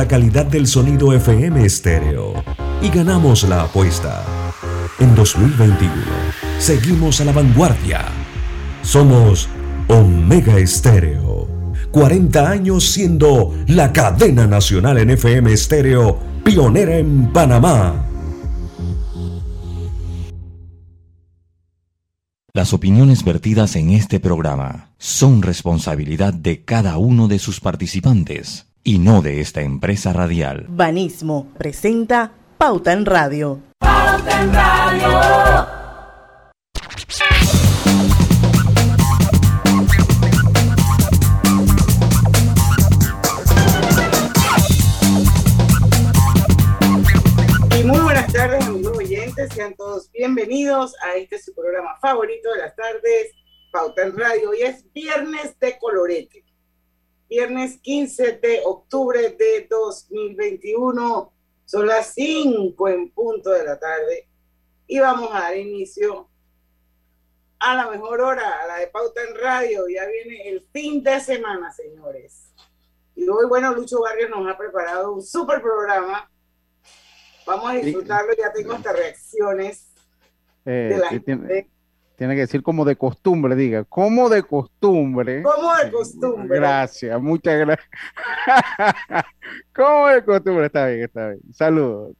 la calidad del sonido FM estéreo y ganamos la apuesta. En 2021 seguimos a la vanguardia. Somos Omega Estéreo. 40 años siendo la cadena nacional en FM estéreo, pionera en Panamá. Las opiniones vertidas en este programa son responsabilidad de cada uno de sus participantes y no de esta empresa radial. Banismo presenta Pauta en Radio. Pauta en Radio. Y muy buenas tardes, amigos oyentes. Sean todos bienvenidos a este su programa favorito de las tardes, Pauta en Radio. Hoy es viernes de colorete viernes 15 de octubre de 2021. Son las 5 en punto de la tarde y vamos a dar inicio a la mejor hora, a la de Pauta en Radio. Ya viene el fin de semana, señores. Y hoy, bueno, Lucho Barrios nos ha preparado un super programa. Vamos a disfrutarlo, ya tengo estas reacciones eh, de la gente. Tiene que decir como de costumbre, diga, como de costumbre. Como de costumbre. Gracias, muchas gracias. como de costumbre, está bien, está bien. Saludos.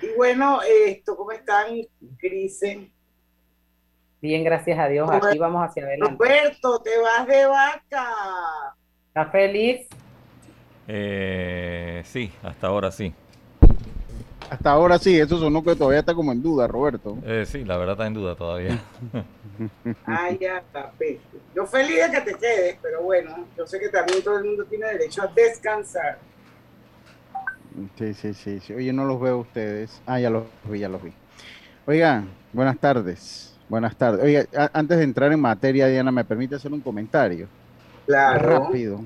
Y bueno, esto, ¿cómo están, Crise? Bien, gracias a Dios. Aquí vamos hacia adelante. Roberto, te vas de vaca. ¿Estás feliz? Eh, sí, hasta ahora sí. Hasta ahora sí, eso sonó que todavía está como en duda, Roberto. Eh, sí, la verdad está en duda todavía. Ay, ya está, Yo feliz de que te quedes, pero bueno, yo sé que también todo el mundo tiene derecho a descansar. Sí, sí, sí, sí. Oye, no los veo ustedes. Ah, ya los vi, ya los vi. Oigan, buenas tardes. Buenas tardes. Oiga, antes de entrar en materia, Diana, ¿me permite hacer un comentario? Claro. Rápido.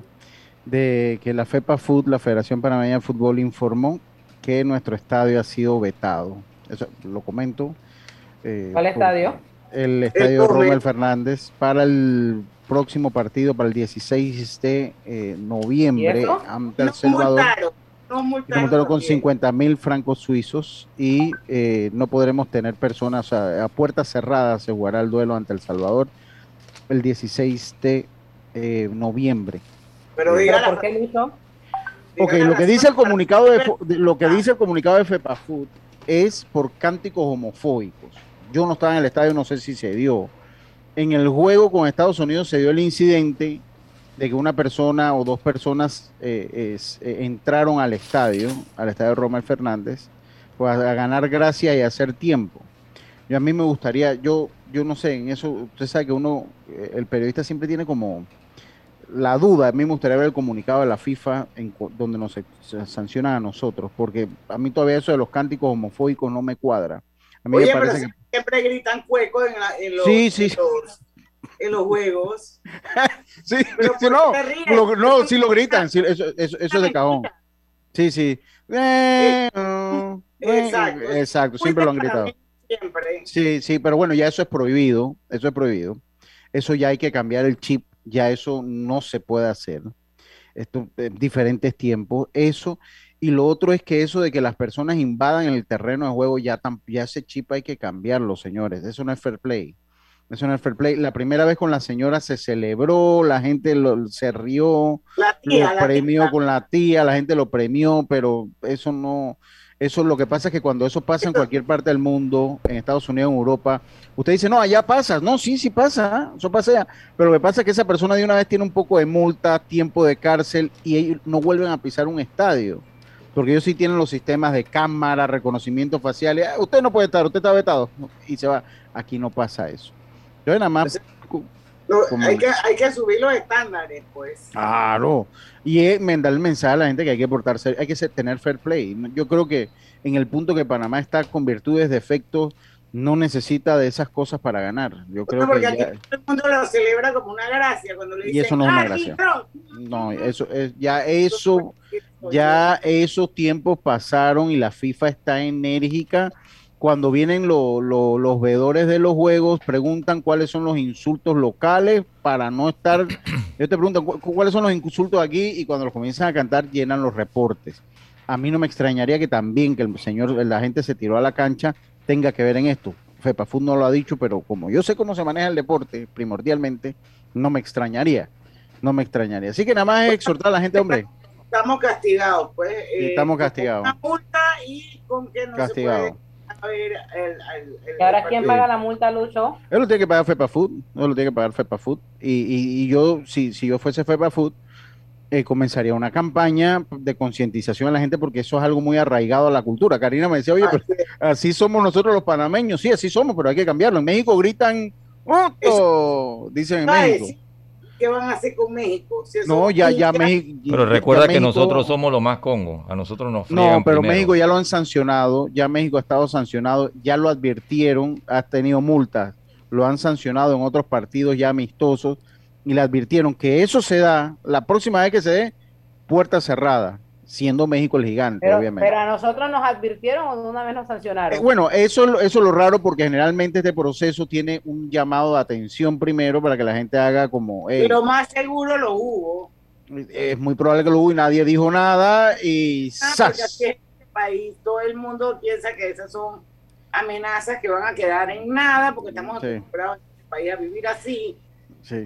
De que la FEPA Food, la Federación Panameña de Fútbol, informó que nuestro estadio ha sido vetado. Eso lo comento. Eh, ¿Cuál estadio? El estadio Romel Fernández para el próximo partido, para el 16 de eh, noviembre, ante El Salvador. Multaron, con 50 mil francos suizos y eh, no podremos tener personas a puertas cerradas. Se jugará el duelo ante El Salvador el 16 de noviembre. Pero diga ¿por qué lo hizo? Ok, lo que dice el comunicado de, lo que dice el comunicado de FEPAFUT es por cánticos homofóbicos. Yo no estaba en el estadio, no sé si se dio. En el juego con Estados Unidos se dio el incidente de que una persona o dos personas eh, eh, entraron al estadio, al estadio Romel Fernández, pues a ganar gracia y a hacer tiempo. Y a mí me gustaría, yo, yo no sé, en eso, usted sabe que uno, eh, el periodista siempre tiene como, la duda, a mí me gustaría ver el comunicado de la FIFA en, donde nos sanciona a nosotros, porque a mí todavía eso de los cánticos homofóbicos no me cuadra. A mí me parece que... siempre gritan cuecos en, los, sí, sí. En, los, juegos. sí, sí no, lo, no, sí lo gritan, eso, eso, es de cajón. Sí, sí. Eh, exacto, exacto, siempre lo han gritado. Siempre. Sí, sí, pero bueno, ya eso es prohibido, eso es prohibido. Eso ya hay que cambiar el chip ya eso no se puede hacer. Esto, en diferentes tiempos, eso. Y lo otro es que eso de que las personas invadan el terreno de juego, ya, ya ese chip hay que cambiarlo, señores. Eso no es fair play. Eso no es fair play. La primera vez con la señora se celebró, la gente lo, se rió, lo premió con la tía, la gente lo premió, pero eso no, eso lo que pasa es que cuando eso pasa en cualquier parte del mundo, en Estados Unidos, en Europa, usted dice, no, allá pasa. No, sí, sí pasa, eso pasa Pero lo que pasa es que esa persona de una vez tiene un poco de multa, tiempo de cárcel y ellos no vuelven a pisar un estadio. Porque ellos sí tienen los sistemas de cámara, reconocimiento facial. Ah, usted no puede estar, usted está vetado. Y se va. Aquí no pasa eso. Yo nada más hay, que, hay que subir los estándares, pues. Claro. Y es mandar el mensaje a la gente que hay que portarse, hay que tener fair play. Yo creo que en el punto que Panamá está con virtudes, defectos, no necesita de esas cosas para ganar. Yo creo porque que aquí todo el mundo lo celebra como una gracia cuando le dicen, y eso no es una gracia. No, eso es ya eso ya esos tiempos pasaron y la FIFA está enérgica cuando vienen los veedores de los juegos, preguntan cuáles son los insultos locales para no estar. Yo te pregunto cuáles son los insultos aquí y cuando los comienzan a cantar llenan los reportes. A mí no me extrañaría que también que el señor, la gente se tiró a la cancha, tenga que ver en esto. FEPAFUT no lo ha dicho, pero como yo sé cómo se maneja el deporte primordialmente, no me extrañaría. No me extrañaría. Así que nada más es exhortar a la gente, hombre. Estamos castigados, pues. Eh, estamos castigados. Una multa y con que no Castigado. se puede ¿Y ahora quién paga la multa, Lucho? Él lo tiene que pagar FEPAFUT, él lo tiene que pagar FEPAFUT. Y, y, y yo, si, si yo fuese FEPAFUT, eh, comenzaría una campaña de concientización a la gente porque eso es algo muy arraigado a la cultura. Karina me decía, oye, así somos nosotros los panameños, sí, así somos, pero hay que cambiarlo. En México gritan, ¡Otto! Dicen en México. ¿Qué van a hacer con México? no, ya, ya México. Pero recuerda que nosotros somos lo más Congo. A nosotros nos No, pero México ya lo han sancionado. Ya México ha estado sancionado. Ya lo advirtieron. Ha tenido multas. Lo han sancionado en otros partidos ya amistosos. Y le advirtieron que eso se da la próxima vez que se dé, puerta cerrada siendo México el gigante, obviamente. Pero a nosotros nos advirtieron o de una vez nos sancionaron. Eh, bueno, eso, eso es lo raro porque generalmente este proceso tiene un llamado de atención primero para que la gente haga como... pero más seguro lo hubo. Es muy probable que lo hubo y nadie dijo nada y... Ah, porque aquí en este país todo el mundo piensa que esas son amenazas que van a quedar en nada porque estamos acostumbrados en este país a vivir así.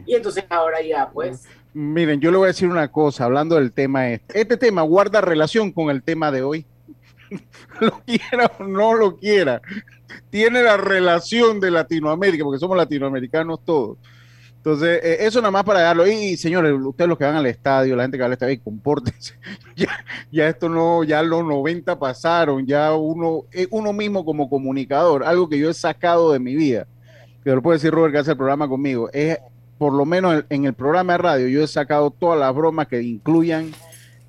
Y entonces ahora ya, pues... Miren, yo le voy a decir una cosa, hablando del tema este. Este tema guarda relación con el tema de hoy. lo quiera o no lo quiera. Tiene la relación de Latinoamérica, porque somos latinoamericanos todos. Entonces, eh, eso nada más para darlo. Y, señores, ustedes los que van al estadio, la gente que va al estadio, compórtense. ya, ya esto no, ya los 90 pasaron, ya uno, eh, uno mismo como comunicador, algo que yo he sacado de mi vida, que lo puede decir Robert que hace el programa conmigo, es por lo menos en el programa de radio, yo he sacado todas las bromas que incluyan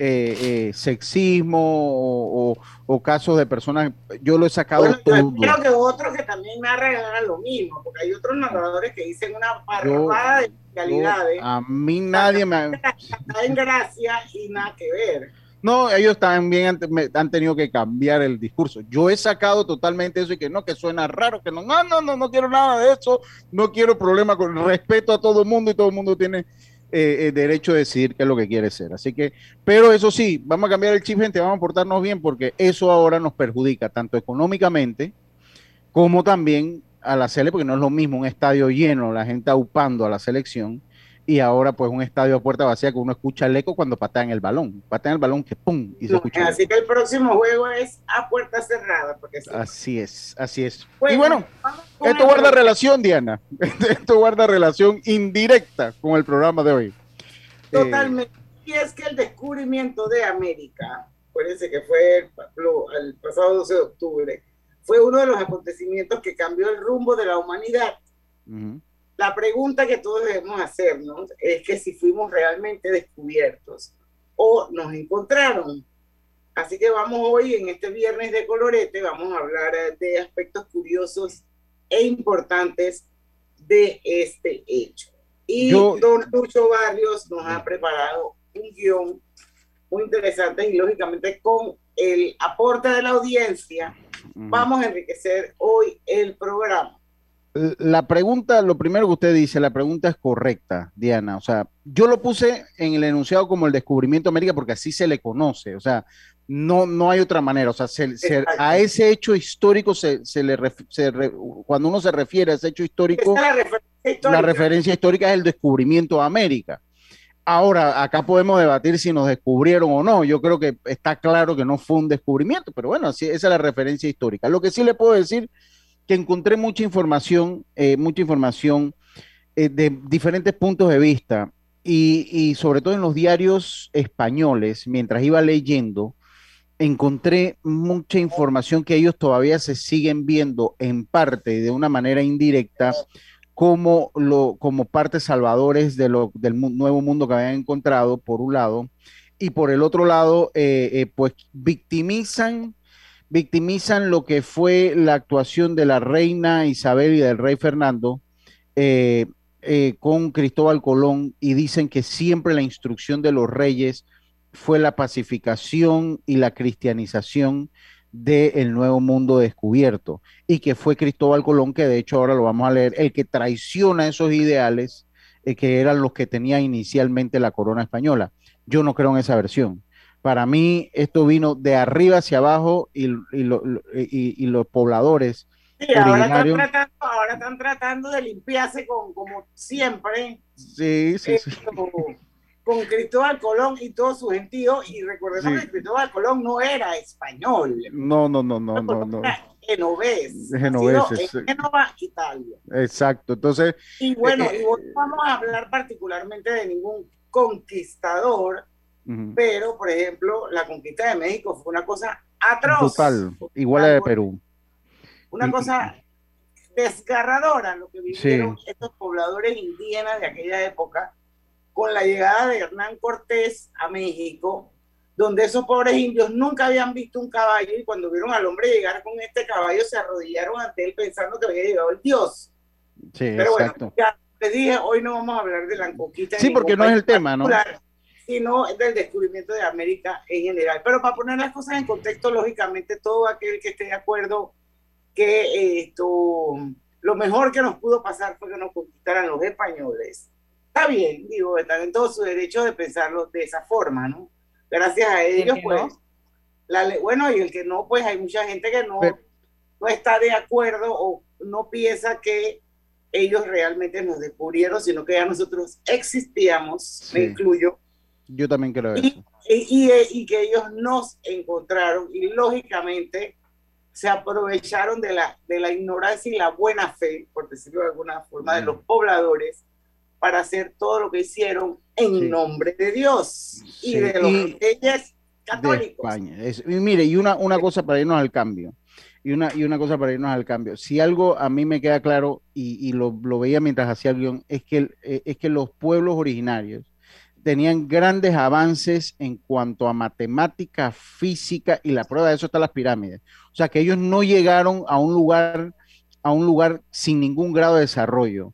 eh, eh, sexismo o, casos de personas, yo lo he sacado todo. Creo que otros que también me regalado lo mismo, porque hay otros narradores que dicen una parrafada de calidades. A mí nadie me... en gracia y nada que ver. No, ellos también han, tenido que cambiar el discurso. Yo he sacado totalmente eso y que no, que suena raro, que no, no, no, no, no quiero nada de eso, no quiero problema con respeto a todo el mundo y todo el mundo tiene eh, eh, derecho a decidir qué es lo que quiere ser. Así que, pero eso sí, vamos a cambiar el chip, gente, vamos a portarnos bien porque eso ahora nos perjudica tanto económicamente como también a la selección, porque no es lo mismo un estadio lleno, la gente upando a la selección y ahora pues un estadio a puerta vacía que uno escucha el eco cuando patean el balón, patean el balón que pum y se escucha. Así que el próximo juego es a puerta cerrada. Porque Así es, así es. y bueno, esto guarda relación, Diana, esto guarda relación indirecta con el programa de hoy. Totalmente. y es que el descubrimiento de América, acuérdense que fue el, pasado 12 de octubre, fue uno de los acontecimientos que cambió el rumbo de la humanidad. La pregunta que todos debemos hacernos es que si fuimos realmente descubiertos o nos encontraron. Así que vamos hoy, en este viernes de colorete, vamos a hablar de aspectos curiosos e importantes de este hecho. Y don Lucho Barrios nos ha preparado un guion muy interesante y lógicamente con el aporte de la audiencia vamos a enriquecer hoy el programa la pregunta, lo primero que usted dice, la pregunta es correcta, Diana. O sea, yo lo puse en el enunciado como el descubrimiento de América porque así se le conoce. O sea, no, no hay otra manera. O sea, a ese hecho histórico se, le cuando uno se refiere a ese hecho histórico, la referencia, histórica es el descubrimiento de América. Ahora, acá podemos debatir si nos descubrieron o no. Yo creo que está claro que no fue un descubrimiento, pero bueno, esa es la referencia histórica. Lo que sí le puedo decir que encontré mucha información, eh, mucha información eh, de diferentes puntos de vista y, sobre todo en los diarios españoles, mientras iba leyendo, encontré mucha información que ellos todavía se siguen viendo en parte de una manera indirecta como, lo, como partes salvadores de lo, del nuevo mundo que habían encontrado, por un lado, y por el otro lado, eh, pues victimizan victimizan lo que fue la actuación de la reina Isabel y del rey Fernando eh, eh, con Cristóbal Colón y dicen que siempre la instrucción de los reyes fue la pacificación y la cristianización del nuevo mundo descubierto y que fue Cristóbal Colón, que de hecho ahora lo vamos a leer, el que traiciona esos ideales eh, que eran los que tenía inicialmente la corona española. Yo no creo en esa versión. Para mí esto vino de arriba hacia abajo y, y, los pobladores. ahora, están tratando, de limpiarse con, como siempre. Sí, sí, sí con Cristóbal Colón y todo su gentío, y recordemos que Cristóbal Colón no era español. No, no, no, no, no. no. Genovés. Genovés. En Génova, Italia. Exacto, entonces. Y bueno, eh, no vamos a hablar particularmente de ningún conquistador, pero, por ejemplo, la conquista de México fue una cosa atroz. Total, igual a de Perú. Una cosa desgarradora lo que vivieron estos pobladores indígenas de aquella época con la llegada de Hernán Cortés a México, donde esos pobres indios nunca habían visto un caballo y cuando vieron al hombre llegar con este caballo se arrodillaron ante él pensando que había llegado el Dios. Sí, Pero bueno, ya les dije, hoy no vamos a hablar de la conquista. Sí, porque no es el tema, ¿no? Sino del descubrimiento de América en general. Pero para poner las cosas en contexto, lógicamente, todo aquel que esté de acuerdo que esto, lo mejor que nos pudo pasar fue que nos conquistaran los españoles está bien, digo, están en todo su derecho de pensarlo de esa forma, ¿no? Gracias a ellos, pues, la, bueno, y el que no, pues hay mucha gente que no, no está de acuerdo o no piensa que ellos realmente nos descubrieron, sino que ya nosotros existíamos, me incluyo. Yo también creo y, eso. Y, y, que ellos nos encontraron y lógicamente se aprovecharon de la, de la ignorancia y la buena fe, por decirlo de alguna forma, de los pobladores para hacer todo lo que hicieron en nombre de Dios y de los reyes católicos. y mire, y una, una cosa para irnos al cambio. Y una, y una cosa para irnos al cambio. Si algo a mí me queda claro, y, lo, veía mientras hacía el guion, es que, eh, es que los pueblos originarios tenían grandes avances en cuanto a matemática, física, y la prueba de eso está las pirámides. O sea, que ellos no llegaron a un lugar, a un lugar sin ningún grado de desarrollo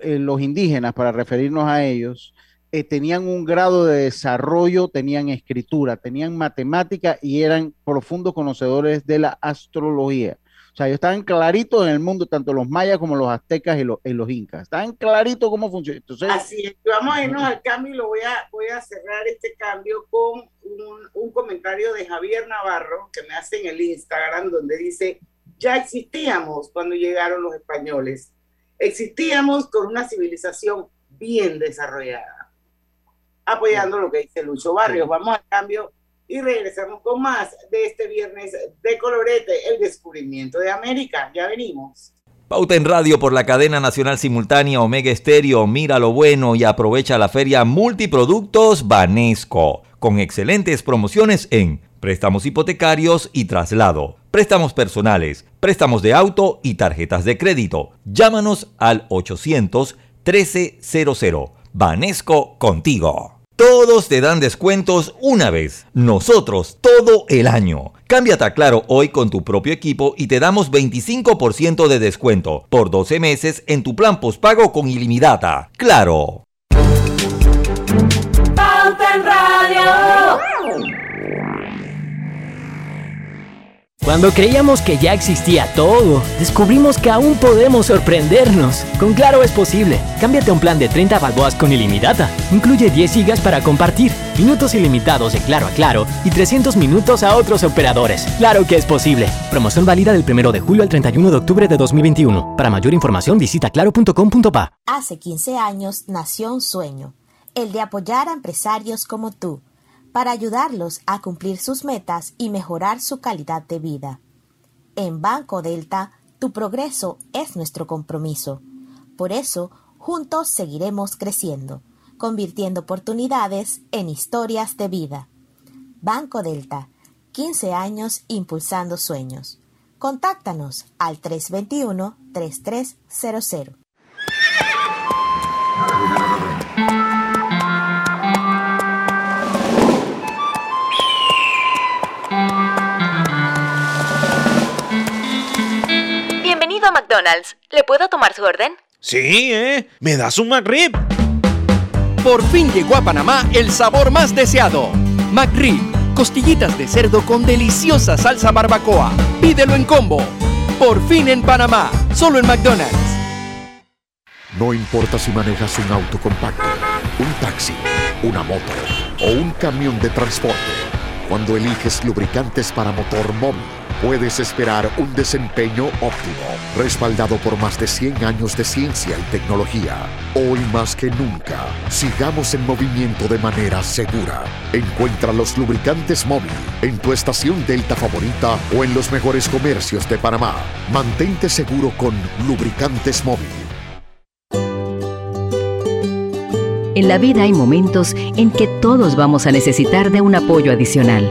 eh, los indígenas, para referirnos a ellos, eh, tenían un grado de desarrollo, tenían escritura, tenían matemática y eran profundos conocedores de la astrología. O sea, ellos estaban claritos en el mundo, tanto los mayas como los aztecas y los, incas. Estaban claritos cómo funciona. Entonces, Así es. Vamos a irnos al cambio y lo voy a, voy a cerrar este cambio con un, un comentario de Javier Navarro que me hace en el Instagram donde dice, ya existíamos cuando llegaron los españoles existíamos con una civilización bien desarrollada. Apoyando lo que dice Lucho Barrios. Vamos al cambio y regresamos con más de este viernes de Colorete, el descubrimiento de América. Ya venimos. Pauta en radio por la cadena nacional simultánea Omega Estéreo. Mira lo bueno y aprovecha la feria Multiproductos Banesco, con excelentes promociones en préstamos hipotecarios y traslado, préstamos personales, préstamos de auto y tarjetas de crédito. Llámanos al 800 1300. Banesco contigo. Todos te dan descuentos una vez, nosotros todo el año. Cámbiate a Claro hoy con tu propio equipo y te damos 25% de descuento por 12 meses en tu plan postpago con ilimitada. Claro. Cuando creíamos que ya existía todo, descubrimos que aún podemos sorprendernos. Con Claro es posible. Cámbiate un plan de 30 balboas con ilimitada. Incluye 10 gigas para compartir, minutos ilimitados de Claro a Claro y 300 minutos a otros operadores. Claro que es posible. Promoción válida del 1 de julio al 31 de octubre de 2021. Para mayor información visita claro.com.pa. Hace 15 años nació un sueño, el de apoyar a empresarios como tú para ayudarlos a cumplir sus metas y mejorar su calidad de vida. En Banco Delta, tu progreso es nuestro compromiso. Por eso, juntos seguiremos creciendo, convirtiendo oportunidades en historias de vida. Banco Delta, 15 años impulsando sueños. Contáctanos al 321-3300. McDonald's. ¿Le puedo tomar su orden? Sí, ¿eh? ¿Me das un McRib? Por fin llegó a Panamá el sabor más deseado. McRib Costillitas de cerdo con deliciosa salsa barbacoa. Pídelo en combo. Por fin en Panamá. Solo en McDonald's. No importa si manejas un auto compacto, un taxi, una moto o un camión de transporte. Cuando eliges lubricantes para motor móvil puedes esperar un desempeño óptimo, respaldado por más de 100 años de ciencia y tecnología. Hoy más que nunca, sigamos en movimiento de manera segura. Encuentra los lubricantes móvil en tu estación Delta favorita o en los mejores comercios de Panamá. Mantente seguro con lubricantes móvil. En la vida hay momentos en que todos vamos a necesitar de un apoyo adicional.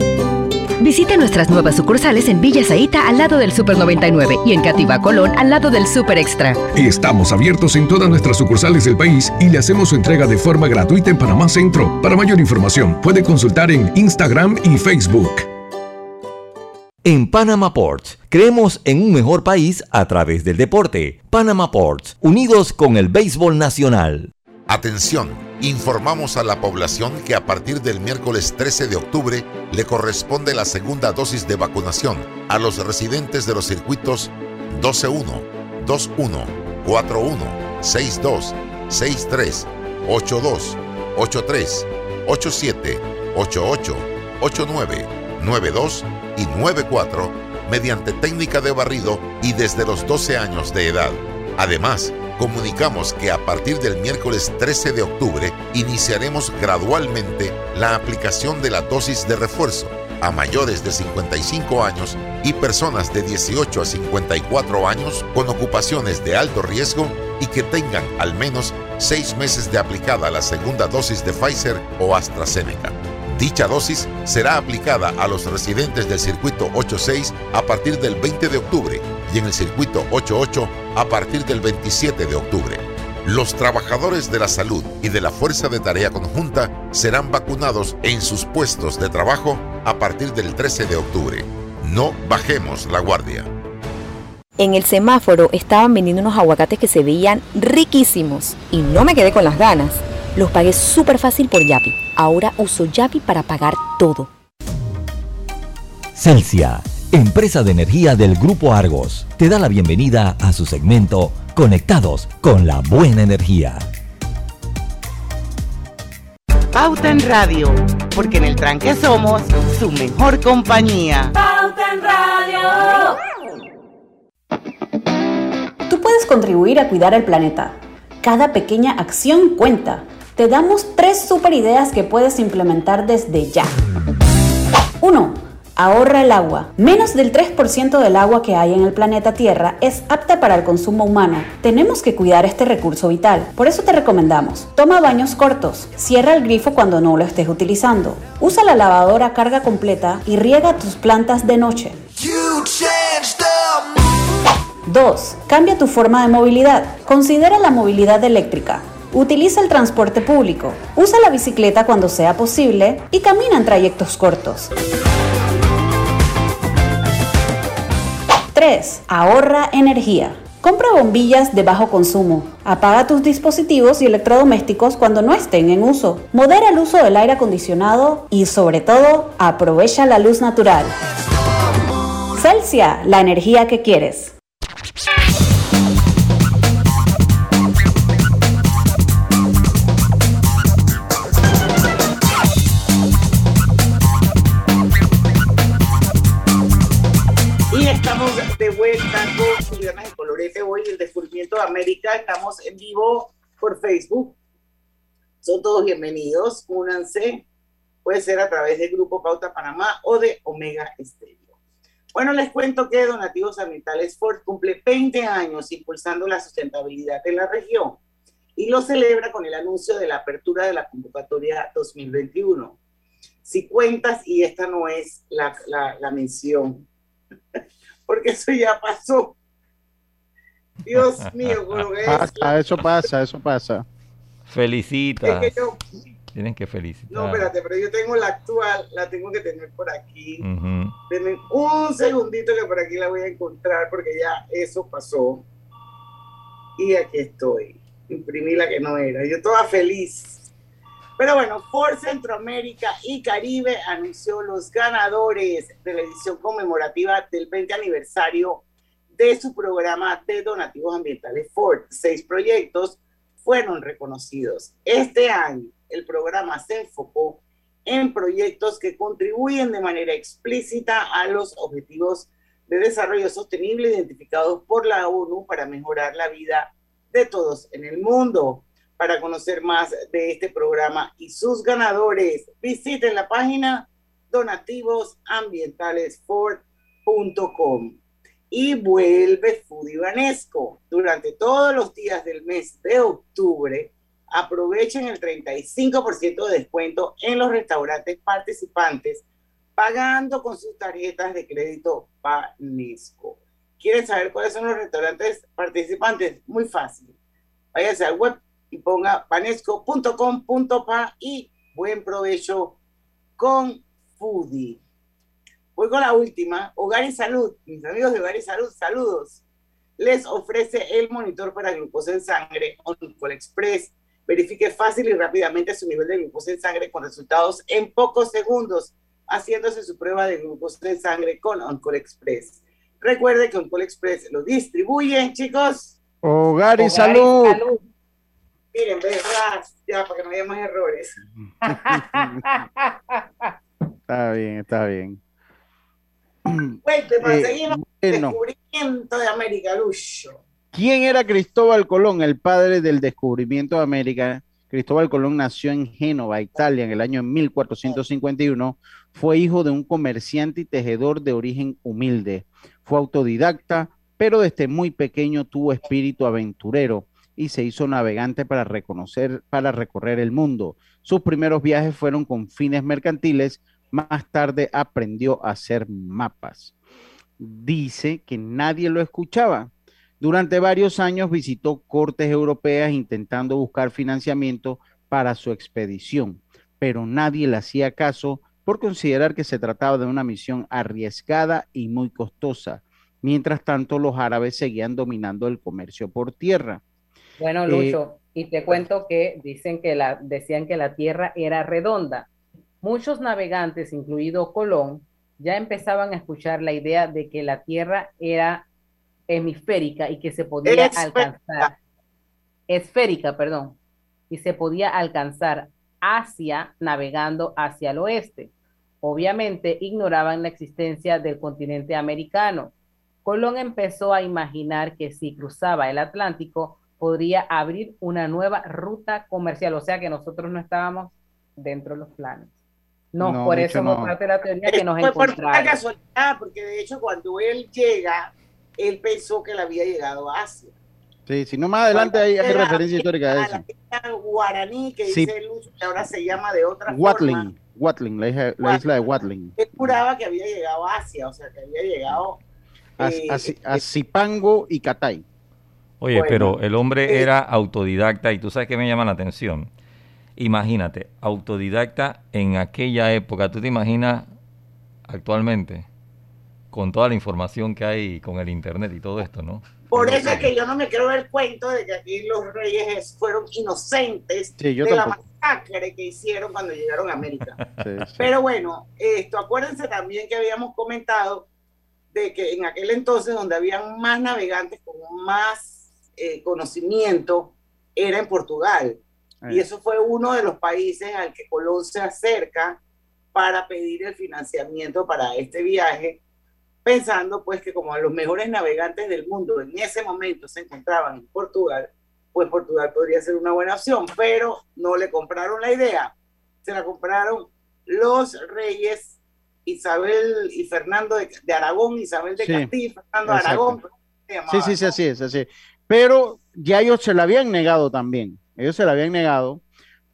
Visite nuestras nuevas sucursales en Villa Zaita al lado del Super 99 y en Cativa Colón al lado del Super Extra. Estamos abiertos en todas nuestras sucursales del país y le hacemos su entrega de forma gratuita en Panamá Centro. Para mayor información, puede consultar en Instagram y Facebook. En Panama Ports, creemos en un mejor país a través del deporte. Panama Ports, unidos con el béisbol nacional. Atención, informamos a la población que a partir del miércoles 13 de octubre le corresponde la segunda dosis de vacunación a los residentes de los circuitos 12-1, 2-1, 4-1, 6-2, 6-3, 8-2, 8-3, 8-7, 8-8, 8-9, 9-2 y 9-4 mediante técnica de barrido y desde los 12 años de edad. Además, comunicamos que a partir del miércoles 13 de octubre iniciaremos gradualmente la aplicación de la dosis de refuerzo a mayores de 55 años y personas de 18 a 54 años con ocupaciones de alto riesgo y que tengan al menos seis meses de aplicada la segunda dosis de Pfizer o AstraZeneca. Dicha dosis será aplicada a los residentes del circuito 86 a partir del 20 de octubre y en el circuito 88 a partir del 27 de octubre. Los trabajadores de la salud y de la Fuerza de Tarea Conjunta serán vacunados en sus puestos de trabajo a partir del 13 de octubre. No bajemos la guardia. En el semáforo estaban vendiendo unos aguacates que se veían riquísimos y no me quedé con las ganas. Los pagué súper fácil por Yapi. Ahora uso Yapi para pagar todo. Celsia, empresa de energía del Grupo Argos, te da la bienvenida a su segmento Conectados con la Buena Energía. Pauta en Radio, porque en el tranque somos su mejor compañía. Pauta en Radio. Tú puedes contribuir a cuidar el planeta. Cada pequeña acción cuenta te damos tres super ideas que puedes implementar desde ya. 1. Ahorra el agua. Menos del 3% del agua que hay en el planeta Tierra es apta para el consumo humano. Tenemos que cuidar este recurso vital. Por eso te recomendamos, toma baños cortos, cierra el grifo cuando no lo estés utilizando, usa la lavadora a carga completa y riega tus plantas de noche. 2. Cambia tu forma de movilidad. Considera la movilidad eléctrica. Utiliza el transporte público, usa la bicicleta cuando sea posible y camina en trayectos cortos. 3. Ahorra energía. Compra bombillas de bajo consumo. Apaga tus dispositivos y electrodomésticos cuando no estén en uso. Modera el uso del aire acondicionado y sobre todo, aprovecha la luz natural. Celsia, la energía que quieres. De América. Estamos en vivo por Facebook. Son todos bienvenidos. Únanse. Puede ser a través del Grupo Pauta Panamá o de Omega Estéreo. Bueno, les cuento que Donativos Ambientales Ford cumple 20 años impulsando la sustentabilidad en la región y lo celebra con el anuncio de la apertura de la convocatoria 2021. Si cuentas, y esta no es la, la, la mención, porque eso ya pasó, Dios mío, con lo que pasa, Eso pasa, eso pasa. Felicita. Tienen que felicitar. No, espérate, pero yo tengo la actual, la tengo que tener por aquí. Denme un segundito que por aquí la voy a encontrar porque ya eso pasó. Y aquí estoy. Imprimí la que no era. Yo toda feliz. Pero bueno, Ford Centroamérica y Caribe anunció los ganadores de la edición conmemorativa del 20 aniversario de su programa de donativos ambientales Ford. Seis proyectos fueron reconocidos. Este año el programa se enfocó en proyectos que contribuyen de manera explícita a los objetivos de desarrollo sostenible identificados por la ONU para mejorar la vida de todos en el mundo. Para conocer más de este programa y sus ganadores, visiten la página donativosambientalesford.com y vuelve Foodie Vanesco. Durante todos los días del mes de octubre, aprovechen el 35% de descuento en los restaurantes participantes pagando con sus tarjetas de crédito Banesco. ¿Quieren saber cuáles son los restaurantes participantes? Muy fácil. Váyase al web y ponga banesco.com.pa y buen provecho con Foodie. Voy con la última. Hogar y Salud. Mis amigos de Hogar y Salud, saludos. Les ofrece el monitor para glucosa en sangre OnCall Express Verifique fácil y rápidamente su nivel de glucosa en sangre con resultados en pocos segundos, haciéndose su prueba de glucosa en sangre con Oncol Express. Recuerde que Oncol Express lo distribuye, chicos. Hogar y, salud. Miren, verdad, ya, para que no haya más errores. está bien, está bien. Cuente, seguir el descubrimiento de América Lucho. ¿Quién era Cristóbal Colón, el padre del descubrimiento de América? Cristóbal Colón nació en Génova, Italia, en el año 1451. Fue hijo de un comerciante y tejedor de origen humilde. Fue autodidacta, pero desde muy pequeño tuvo espíritu aventurero y se hizo navegante para reconocer, para recorrer el mundo. Sus primeros viajes fueron con fines mercantiles. Más tarde aprendió a hacer mapas. Dice que nadie lo escuchaba durante varios años visitó cortes europeas intentando buscar financiamiento para su expedición, pero nadie le hacía caso por considerar que se trataba de una misión arriesgada y muy costosa. Mientras tanto, los árabes seguían dominando el comercio por tierra. Bueno, eh, Lucho, y te cuento que dicen que la, decían que la tierra era redonda. Muchos navegantes, incluido Colón, ya empezaban a escuchar la idea de que la tierra era hemisférica y que se podía alcanzar, esférica, perdón, y se podía alcanzar hacia, navegando hacia el oeste. Obviamente ignoraban la existencia del continente americano. Colón empezó a imaginar que si cruzaba el Atlántico podría abrir una nueva ruta comercial, o sea que nosotros no estábamos dentro de los planes. No, por eso no. parte de la teoría que nos encontramos. casualidad, porque de hecho cuando él llega él pensó que le había llegado a Asia. Sí, si no más adelante hay, referencia histórica de eso. La guaraní que dice Luz, que ahora se llama de otra Watling, forma. Watling, la, isla, la isla de Watling. Él juraba que había llegado a Asia, o sea, que había llegado a, eh, a, Zipango y Catay. Oye, pero el hombre eh, era autodidacta y tú sabes que me llama la atención. Imagínate, autodidacta en aquella época, ¿tú te imaginas actualmente? con toda la información que hay con el internet y todo esto, ¿no? Por eso es que yo no me quiero ver el cuento de que aquí los reyes fueron inocentes de la masacre que hicieron cuando llegaron a América. Pero bueno, esto, acuérdense también que habíamos comentado de que en aquel entonces donde habían más navegantes con más eh, conocimiento era en Portugal. Y eh. eso fue uno de los países al que Colón se acerca para pedir el financiamiento para este viaje pensando pues que como los mejores navegantes del mundo en ese momento se encontraban en Portugal, pues Portugal podría ser una buena opción, pero no le compraron la idea, se la compraron los reyes Isabel y Fernando de, Aragón, Isabel de Castilla, Fernando de Aragón. Sí, sí, sí, así es, así. Pero ya ellos se la habían negado también, ellos se la habían negado,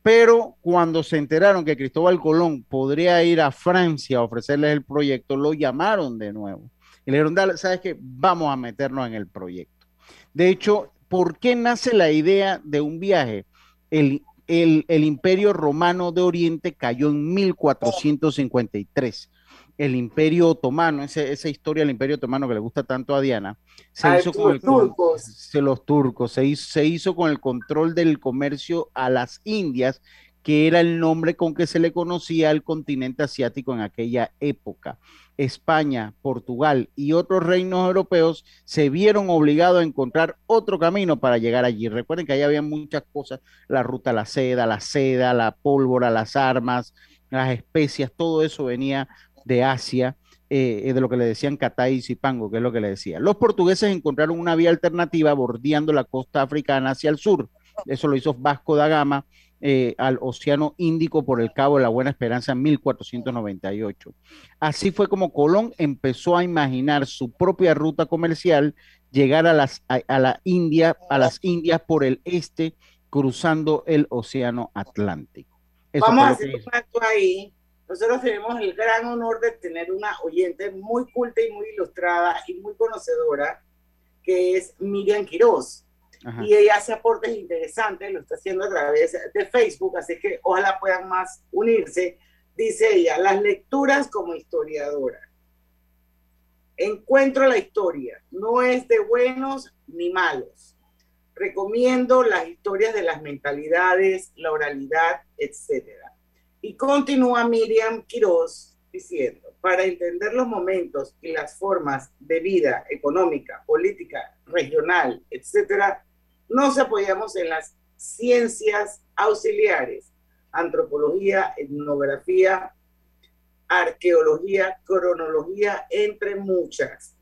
pero cuando se enteraron que Cristóbal Colón podría ir a Francia a ofrecerles el proyecto, lo llamaron de nuevo. Y le dijeron, dale, ¿sabes qué? Vamos a meternos en el proyecto. De hecho, ¿por qué nace la idea de un viaje? El, el, imperio romano de Oriente cayó en 1453. El imperio otomano, esa historia del imperio otomano que le gusta tanto a Diana, se ah, hizo con el, turcos. los turcos, se hizo, se hizo con el control del comercio a las Indias, que era el nombre con que se le conocía al continente asiático en aquella época. España, Portugal y otros reinos europeos se vieron obligados a encontrar otro camino para llegar allí. Recuerden que allá había muchas cosas, la ruta la seda, la seda, la pólvora, las armas, las especias, todo eso venía de Asia, eh, de lo que le decían Catay y Zipango, que es lo que le decía. Los portugueses encontraron una vía alternativa bordeando la costa africana hacia el sur. Eso lo hizo Vasco da Gama eh, al Océano Índico por el Cabo de la Buena Esperanza en 1498. Así fue como Colón empezó a imaginar su propia ruta comercial, llegar a las, a, la India, a las Indias por el este, cruzando el Océano Atlántico. Vamos a hacer un acto ahí. Nosotros tenemos el gran honor de tener una oyente muy culta y muy ilustrada y muy conocedora, que es Miriam Quiroz y ella hace aportes interesantes, lo está haciendo a través de Facebook, así que ojalá puedan más unirse. Dice ella, las lecturas como historiadora. Encuentro la historia, no es de buenos ni malos. Recomiendo las historias de las mentalidades, la oralidad, etc. Y continúa Miriam Quiroz diciendo, para entender los momentos y las formas de vida económica, política, regional, etcétera, nos apoyamos en las ciencias auxiliares, antropología, etnografía, arqueología, cronología, entre muchas.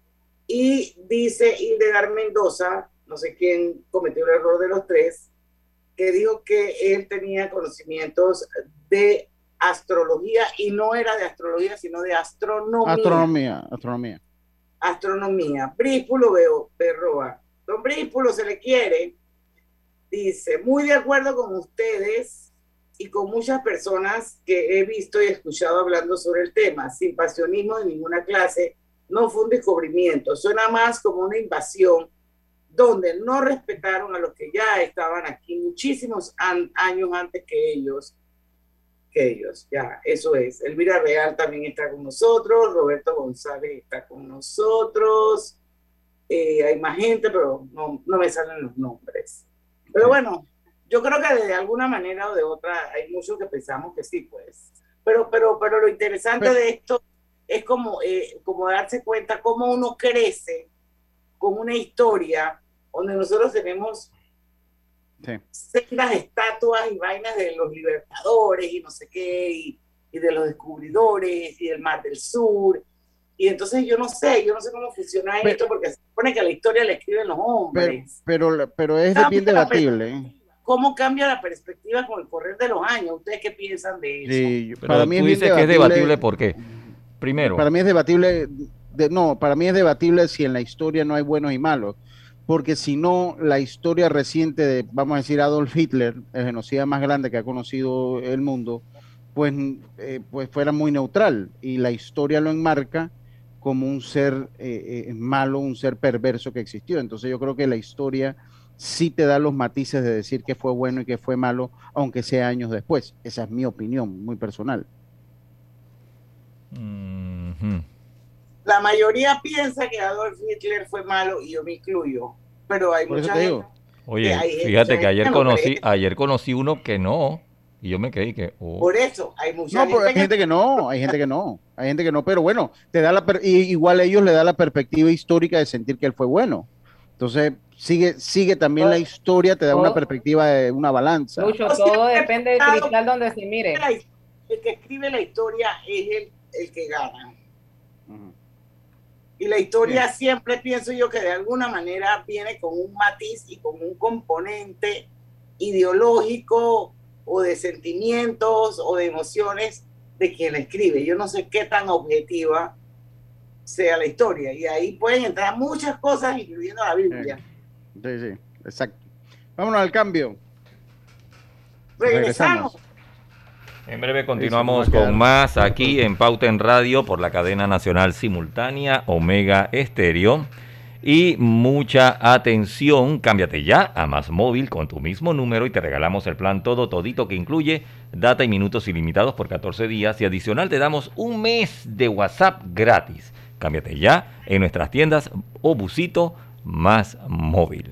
Y dice Hildegard Mendoza, no sé quién cometió el error de los tres, que dijo que él tenía conocimientos de astrología y no era de astrología, sino de astronomía. Astronomía, astronomía. Astronomía. Bríspulo veo, Perroa. Don Bríspulo se le quiere. Dice, muy de acuerdo con ustedes y con muchas personas que he visto y escuchado hablando sobre el tema, sin pasionismo de ninguna clase, no fue un descubrimiento, suena más como una invasión donde no respetaron a los que ya estaban aquí muchísimos años antes que ellos, ellos, ya, eso es. Elvira Real también está con nosotros, Roberto González está con nosotros, eh, hay más gente, pero no, no me salen los nombres. Pero bueno, yo creo que de alguna manera o de otra hay muchos que pensamos que sí, pues. Pero, pero, pero lo interesante de esto es como, eh, como darse cuenta cómo uno crece con una historia donde nosotros tenemos sí. las estatuas y vainas de los libertadores y no sé qué, y, y de los descubridores y del Mar del Sur y entonces yo no sé, yo no sé cómo funciona esto, porque se supone que la historia la escriben los hombres. Pero, pero, es bien debatible. ¿eh? ¿Cómo cambia la perspectiva con el correr de los años? ¿Ustedes qué piensan de eso? Sí, para mí tú dices que es debatible, ¿por qué? Primero. Para mí es debatible, no, para mí es debatible si en la historia no hay buenos y malos. Porque si no, la historia reciente de, vamos a decir, Adolf Hitler, el genocida más grande que ha conocido el mundo, pues, eh, pues fuera muy neutral. Y la historia lo enmarca como un ser eh, eh, malo, un ser perverso que existió. Entonces yo creo que la historia sí te da los matices de decir que fue bueno y que fue malo, aunque sea años después. Esa es mi opinión, muy personal. La mayoría piensa que Adolf Hitler fue malo y yo me incluyo, pero hay mucha gente. Oye, fíjate que ayer conocí, ayer conocí uno que no, y yo me creí que. Oh. Por eso, hay mucha no, hay gente que no, hay gente que no, hay gente que no, pero bueno, te da la igual a ellos le da la perspectiva histórica de sentir que él fue bueno. Entonces, sigue, sigue también la historia, te da una perspectiva de una balanza. Mucho, todo depende del cristal donde se mire. El que escribe la historia es el, el que gana. Y la historia siempre pienso yo que de alguna manera viene con un matiz y con un componente ideológico o de sentimientos o de emociones de quien la escribe. Yo no sé qué tan objetiva sea la historia. Y ahí pueden entrar muchas cosas, incluyendo la Biblia. Sí, sí, exacto. Vámonos al cambio. Regresamos. En breve continuamos con más aquí en Pauta en Radio por la cadena nacional simultánea Omega Estéreo. Y mucha atención, cámbiate ya a Más Móvil con tu mismo número y te regalamos el plan todo todito que incluye data y minutos ilimitados por 14 días y adicional te damos un mes de WhatsApp gratis. Cámbiate ya en nuestras tiendas o busito Más Móvil.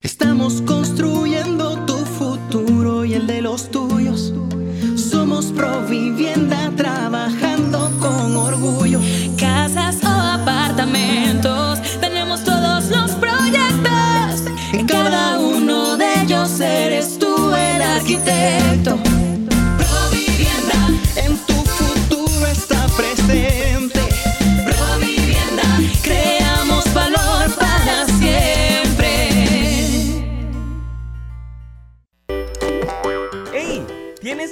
Estamos construyendo y el de los tuyos. Somos Provivienda trabajando con orgullo. Casas o apartamentos, tenemos todos los proyectos. En cada uno de ellos eres tú el arquitecto.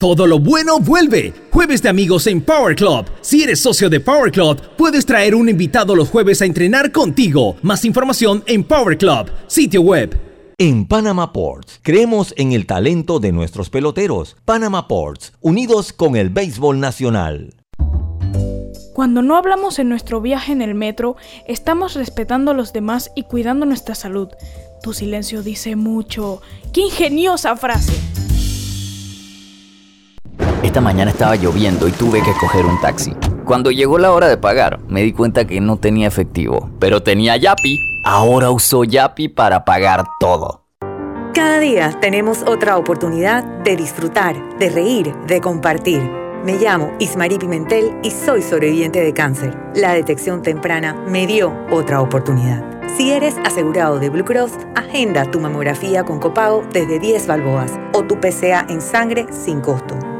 Todo lo bueno vuelve. Jueves de amigos en Power Club. Si eres socio de Power Club, puedes traer un invitado los jueves a entrenar contigo. Más información en Power Club, sitio web. En Panama Ports, creemos en el talento de nuestros peloteros. Panama Ports, unidos con el béisbol nacional. Cuando no hablamos en nuestro viaje en el metro, estamos respetando a los demás y cuidando nuestra salud. Tu silencio dice mucho. ¡Qué ingeniosa frase! Esta mañana estaba lloviendo y tuve que coger un taxi. Cuando llegó la hora de pagar, me di cuenta que no tenía efectivo, pero tenía Yapi. Ahora uso Yapi para pagar todo. Cada día tenemos otra oportunidad de disfrutar, de reír, de compartir. Me llamo Ismarí Pimentel y soy sobreviviente de cáncer. La detección temprana me dio otra oportunidad. Si eres asegurado de Blue Cross, agenda tu mamografía con copago desde 10 balboas o tu PCA en sangre sin costo.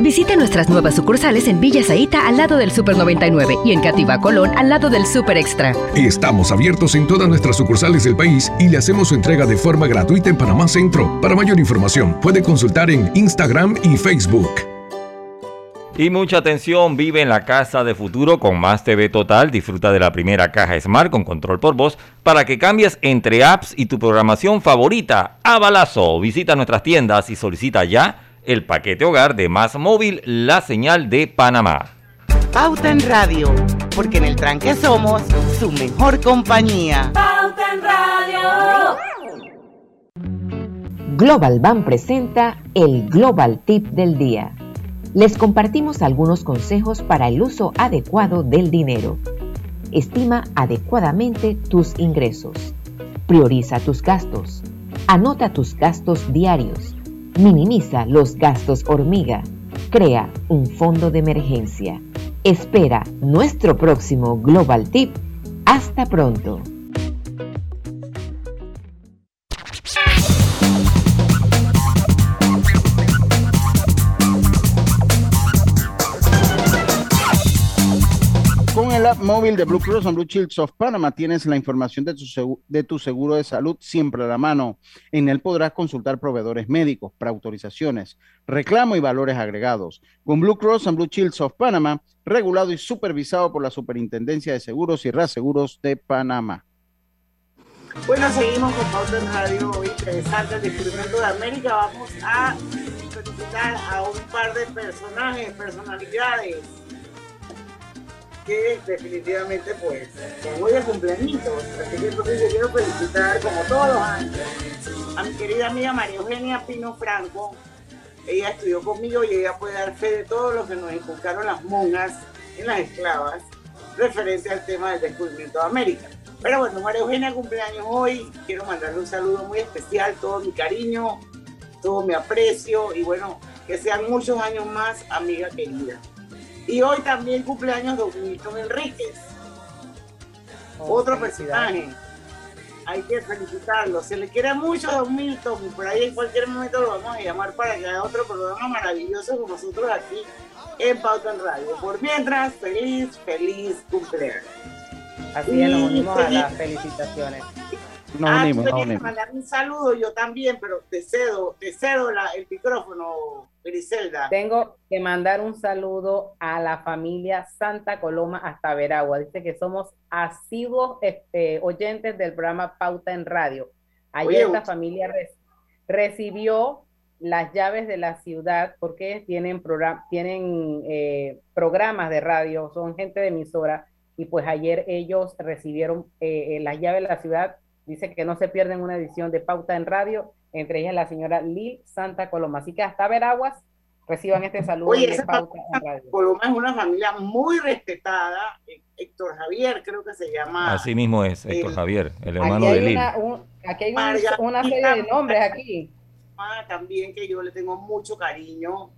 Visite nuestras nuevas sucursales en Villa Zaita al lado del Super 99 y en Cativa Colón al lado del Super Extra. Estamos abiertos en todas nuestras sucursales del país y le hacemos su entrega de forma gratuita en Panamá Centro. Para mayor información, puede consultar en Instagram y Facebook. Y mucha atención, vive en la casa de futuro con Más TV Total. Disfruta de la primera caja Smart con control por voz para que cambies entre apps y tu programación favorita a balazo. Visita nuestras tiendas y solicita ya el paquete hogar de Más Móvil, la señal de Panamá. Pauta en Radio, porque en el tranque somos su mejor compañía. Pauta en Radio. Global Bank presenta el Global Tip del Día. Les compartimos algunos consejos para el uso adecuado del dinero. Estima adecuadamente tus ingresos. Prioriza tus gastos. Anota tus gastos diarios. Minimiza los gastos hormiga. Crea un fondo de emergencia. Espera nuestro próximo Global Tip. Hasta pronto. Móvil de Blue Cross and Blue Shields of Panama tienes la información de tu, de tu seguro de salud siempre a la mano. En él podrás consultar proveedores médicos, preautorizaciones, reclamo y valores agregados. Con Blue Cross and Blue Shields of Panama, regulado y supervisado por la Superintendencia de Seguros y Reaseguros de Panamá. Bueno, seguimos con Pauta en Radio, interesante el descubrimiento de América. Vamos a felicitar a un par de personajes, personalidades definitivamente pues muy de cumpleaños. Así que quiero felicitar como todos los años a mi querida amiga María Eugenia Pino Franco. Ella estudió conmigo y ella puede dar fe de todo lo que nos inculcaron las monjas en las esclavas referente al tema del descubrimiento de América. Pero bueno, María Eugenia cumpleaños hoy. Quiero mandarle un saludo muy especial, todo mi cariño, todo mi aprecio y bueno, que sean muchos años más, amiga querida. Y hoy también cumpleaños Don Milton Enríquez. Oh, Otro personaje. Hay que felicitarlo. Se le quiere mucho a Don Milton por ahí en cualquier momento lo vamos a llamar para que haga otro programa maravilloso con nosotros aquí en Pauta en Radio. Por mientras, feliz, feliz cumpleaños. Así es, nos unimos a las felicitaciones. Nos ah, unimos, nos unimos. mandar un saludo yo también, pero te cedo, te cedo la, el micrófono, Griselda. Tengo que mandar un saludo a la familia Santa Coloma hasta Veragua. Dice que somos asiduos este, oyentes del programa Pauta en Radio. Ayer esta familia recibió las llaves de la ciudad porque tienen, tienen eh, programas de radio, son gente de emisora y pues ayer ellos recibieron eh, eh, las llaves de la ciudad. Dice que no se pierden una edición de Pauta en Radio, entre ellas la señora Lil Santa Coloma. Así que hasta Veraguas reciban este saludo de Pauta en Radio. Coloma es una familia muy respetada. Héctor Javier, creo que se llama. Así mismo es, Héctor Javier, el hermano de Lil. aquí hay una serie de nombres aquí. También que yo le tengo mucho cariño.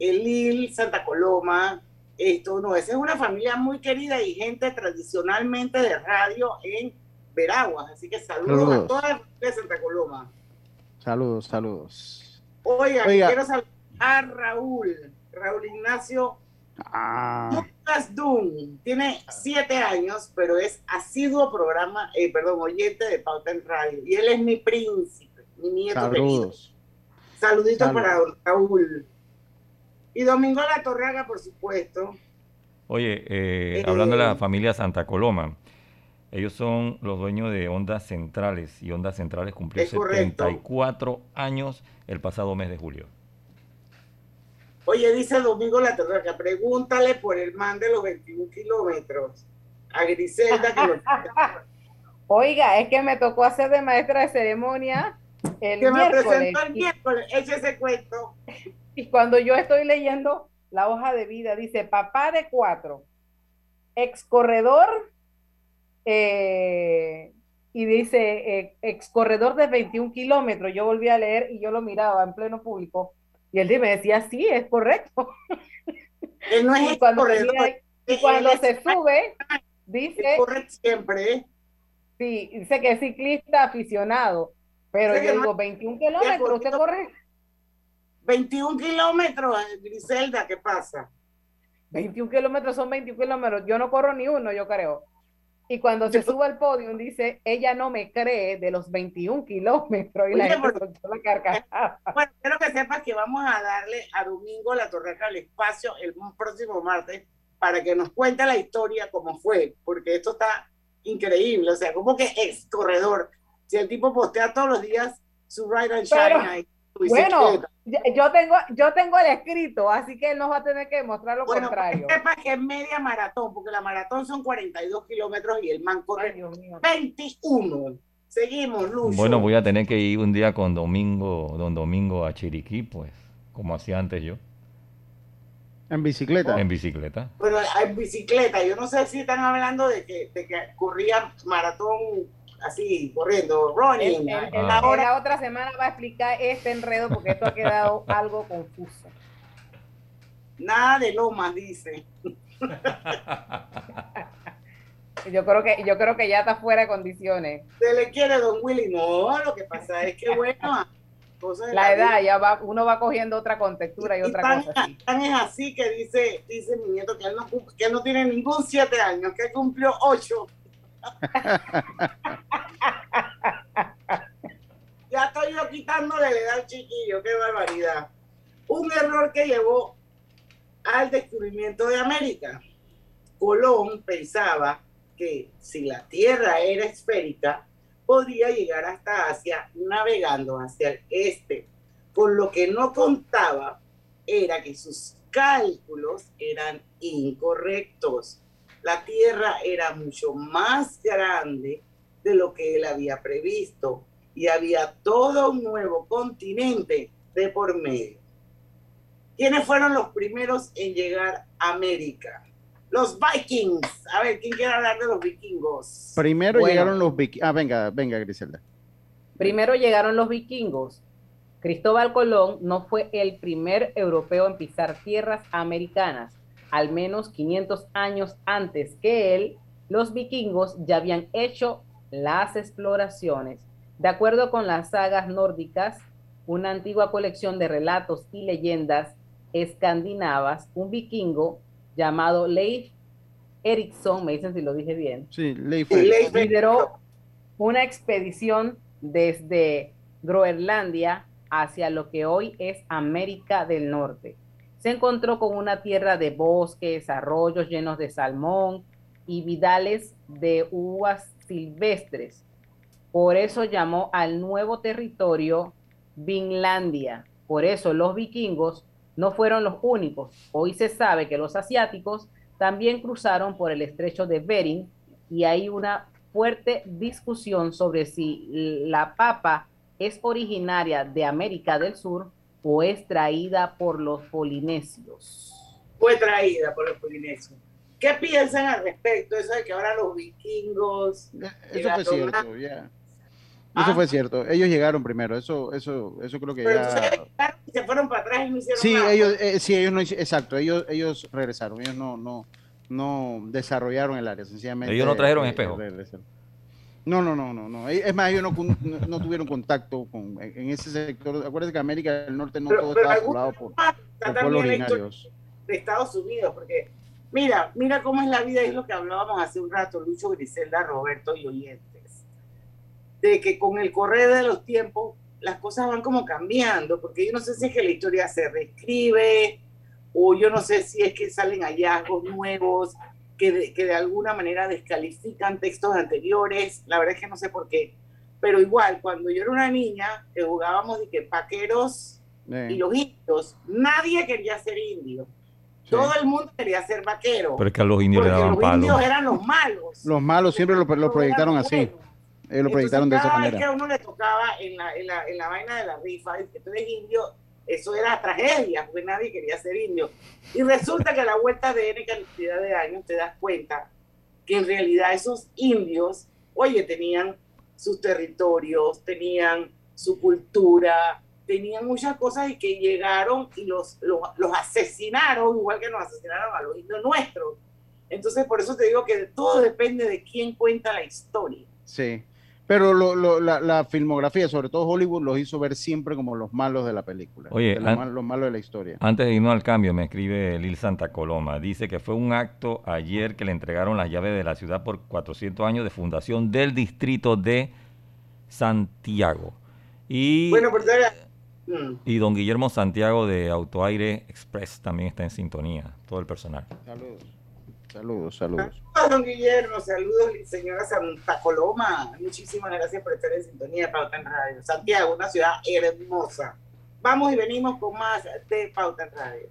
El Lil Santa Coloma, esto no, esa es una familia muy querida y gente tradicionalmente de radio en Veraguas. Así que saludos, a toda la de Santa Coloma. Saludos, saludos. Oiga, quiero saludar a Raúl, Raúl Ignacio ah. Lucas. Tiene siete años, pero es asiduo programa, eh, perdón, oyente de Pauta en Radio. Y él es mi príncipe, mi nieto Saludos. Saluditos para Raúl. Y Domingo La Torraga, por supuesto. Oye, eh, hablando de la familia Santa Coloma, ellos son los dueños de Ondas Centrales y Ondas Centrales cumplió 74 años el pasado mes de julio. Oye, dice Domingo La Torraga, pregúntale por el man de los 21 kilómetros a Griselda que Oiga, es que me tocó hacer de maestra de ceremonia el que me presentó el miércoles, eche ese cuento. Y cuando yo estoy leyendo la hoja de vida, dice papá de cuatro, ex corredor, eh, y dice eh, ex corredor de 21 kilómetros. Yo volví a leer y yo lo miraba en pleno público. Y él me decía, sí, es correcto. Él no es y cuando, corredor, y cuando se sube, dice... Corre siempre. Sí, dice que es ciclista aficionado. Pero yo digo, 21 kilómetros, ¿usted corre? 21 kilómetros, Griselda, ¿qué pasa? 21 kilómetros son 21 kilómetros. Yo no corro ni uno, yo creo. Y cuando se sube al podio, dice, ella no me cree de los 21 kilómetros. Y la gente la carcajada. Bueno, quiero que sepas que vamos a darle a Domingo la Torreca el espacio el próximo martes para que nos cuente la historia cómo fue, porque esto está increíble. O sea, como que es corredor. Si el tipo postea todos los días su ride and shine bueno, yo tengo, yo tengo el escrito, así que él nos va a tener que demostrar lo bueno, contrario. Sepa que es media maratón, porque la maratón son 42 kilómetros y el man corre 21. Seguimos, Lucho. Bueno, voy a tener que ir un día con Domingo, don Domingo a Chiriquí, pues, como hacía antes yo. En bicicleta. En bicicleta. Bueno, en bicicleta. Yo no sé si están hablando de que, de que corría maratón así, corriendo, running. En, la, otra semana va a explicar este enredo porque esto ha quedado algo confuso. Nada de lomas, dice. Yo creo que yo creo que ya está fuera de condiciones. Se le quiere Don Willy, no, lo que pasa es que bueno, la, edad, ya va, uno va cogiendo otra contextura y, otra cosa. Tan es así que dice, dice mi nieto que él no, que no tiene ningún siete años, que cumplió ocho. ya estoy yo quitándole la edad chiquillo, qué barbaridad. Un error que llevó al descubrimiento de América. Colón pensaba que si la Tierra era esférica, podría llegar hasta Asia navegando hacia el este. Con lo que no contaba era que sus cálculos eran incorrectos. La Tierra era mucho más grande de lo que él había previsto y había todo un nuevo continente de por medio. ¿Quiénes fueron los primeros en llegar a América? Los Vikings. A ver, ¿quién quiere hablar de los vikingos? Primero llegaron los vikingos. Ah, venga, venga, Griselda. Primero llegaron los vikingos. Cristóbal Colón no fue el primer europeo en pisar tierras americanas. Al menos 500 años antes que él, los vikingos ya habían hecho las exploraciones. De acuerdo con las sagas nórdicas, una antigua colección de relatos y leyendas escandinavas, un vikingo llamado Leif Erikson, me dicen si lo dije bien, sí, Leif lideró una expedición desde Groenlandia hacia lo que hoy es América del Norte. Se encontró con una tierra de bosques, arroyos llenos de salmón y vidales de uvas silvestres. Por eso llamó al nuevo territorio Vinlandia. Por eso los vikingos no fueron los únicos. Hoy se sabe que los asiáticos también cruzaron por el estrecho de Bering y hay una fuerte discusión sobre si la papa es originaria de América del Sur o es traída por los polinesios. Fue traída por los polinesios. ¿Qué piensan al respecto? Eso de que ahora los vikingos... Eso fue cierto, ya. Eso fue cierto. Ellos llegaron primero. Eso, eso, eso creo que ya. Se fueron para atrás y no hicieron sí, Ellos, eh, sí, ellos no exacto. Ellos, ellos regresaron. Ellos no, no, no desarrollaron el área. Sencillamente. Ellos no trajeron eh, espejo. No, no, no, no, no. Es más, ellos no, no, tuvieron contacto con en ese sector. Acuérdense que América del Norte no todo estaba poblado por, por pueblos originarios. De Estados Unidos, porque mira, mira cómo es la vida, es lo que hablábamos hace un rato, Lucho, Griselda, Roberto y Oyente de que con el correr de los tiempos las cosas van como cambiando, porque yo no sé si es que la historia se reescribe o yo no sé si es que salen hallazgos nuevos que de, que de alguna manera descalifican textos anteriores, la verdad es que no sé por qué, pero igual, cuando yo era una niña, que jugábamos de que paqueros y los indios, nadie quería ser indio. Todo el mundo quería ser vaquero. Pero es que a los indios le daban los indios eran los malos. Los malos siempre lo, lo proyectaron así. Ellos lo proyectaron de esa manera. Vez que a uno le tocaba en la, en la, en la vaina de la rifa, y que tú eres indio, eso era tragedia, porque nadie quería ser indio. Y resulta que a la vuelta de N cantidad de años te das cuenta que en realidad esos indios, oye, tenían sus territorios, tenían su cultura, tenían muchas cosas y que llegaron y los, los, los asesinaron, igual que nos asesinaron a los indios nuestros. Entonces, por eso te digo que todo depende de quién cuenta la historia. Sí. Pero lo, lo, la, la, filmografía, sobre todo Hollywood, los hizo ver siempre como los malos de la película. Oye, los, malos de la historia. Antes de irnos al cambio, me escribe Lil Santa Coloma. Dice que fue un acto ayer que le entregaron las llaves de la ciudad por 400 años de fundación del distrito de Santiago. Y, bueno, pues, y don Guillermo Santiago de Autoaire Express también está en sintonía, todo el personal. Saludos. Saludos, saludos. Saludos, don Guillermo, saludos, señora Santa Coloma. Muchísimas gracias por estar en sintonía de Pauta en Radio. Santiago, una ciudad hermosa. Vamos y venimos con más de Pauta en Radio.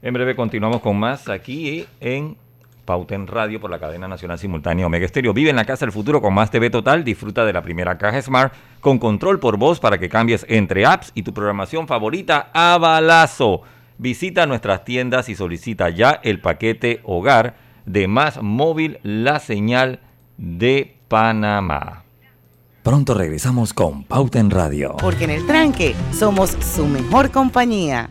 En breve continuamos con más aquí en Pauta en Radio por la cadena nacional simultánea Omega Estéreo. Vive en la casa del futuro con más TV Total. Disfruta de la primera caja Smart con control por voz para que cambies entre apps y tu programación favorita a balazo. Visita nuestras tiendas y solicita ya el paquete hogar de Más Móvil, la señal de Panamá. Pronto regresamos con Pauta en Radio. Porque en el tranque somos su mejor compañía.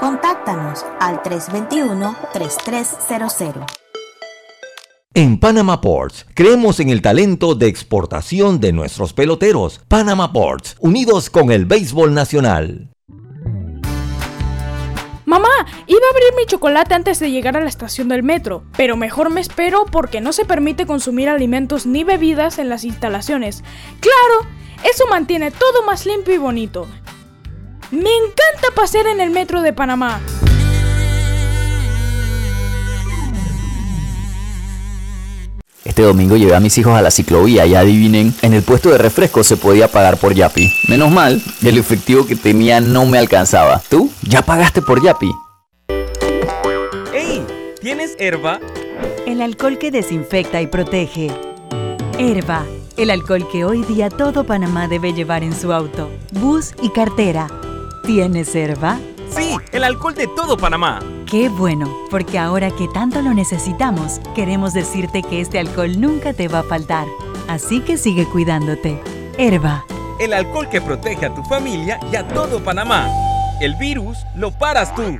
Contáctanos al 321-3300. En Panama Ports, creemos en el talento de exportación de nuestros peloteros. Panama Ports, unidos con el béisbol nacional. Mamá, iba a abrir mi chocolate antes de llegar a la estación del metro, pero mejor me espero porque no se permite consumir alimentos ni bebidas en las instalaciones. Claro, eso mantiene todo más limpio y bonito. Me encanta pasear en el metro de Panamá. Este domingo llevé a mis hijos a la ciclovía y adivinen, en el puesto de refresco se podía pagar por Yapi. Menos mal, el efectivo que tenía no me alcanzaba. ¿Tú? ¿Ya pagaste por Yapi? ¡Ey! ¿Tienes herba? El alcohol que desinfecta y protege. Herba, el alcohol que hoy día todo Panamá debe llevar en su auto, bus y cartera ¿Tienes herba? Sí, el alcohol de todo Panamá. Qué bueno, porque ahora que tanto lo necesitamos, queremos decirte que este alcohol nunca te va a faltar. Así que sigue cuidándote. Herba. El alcohol que protege a tu familia y a todo Panamá. El virus lo paras tú.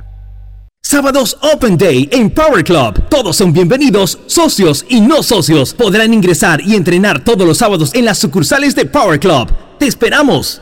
Sábados Open Day en Power Club. Todos son bienvenidos, socios y no socios. Podrán ingresar y entrenar todos los sábados en las sucursales de Power Club. ¡Te esperamos!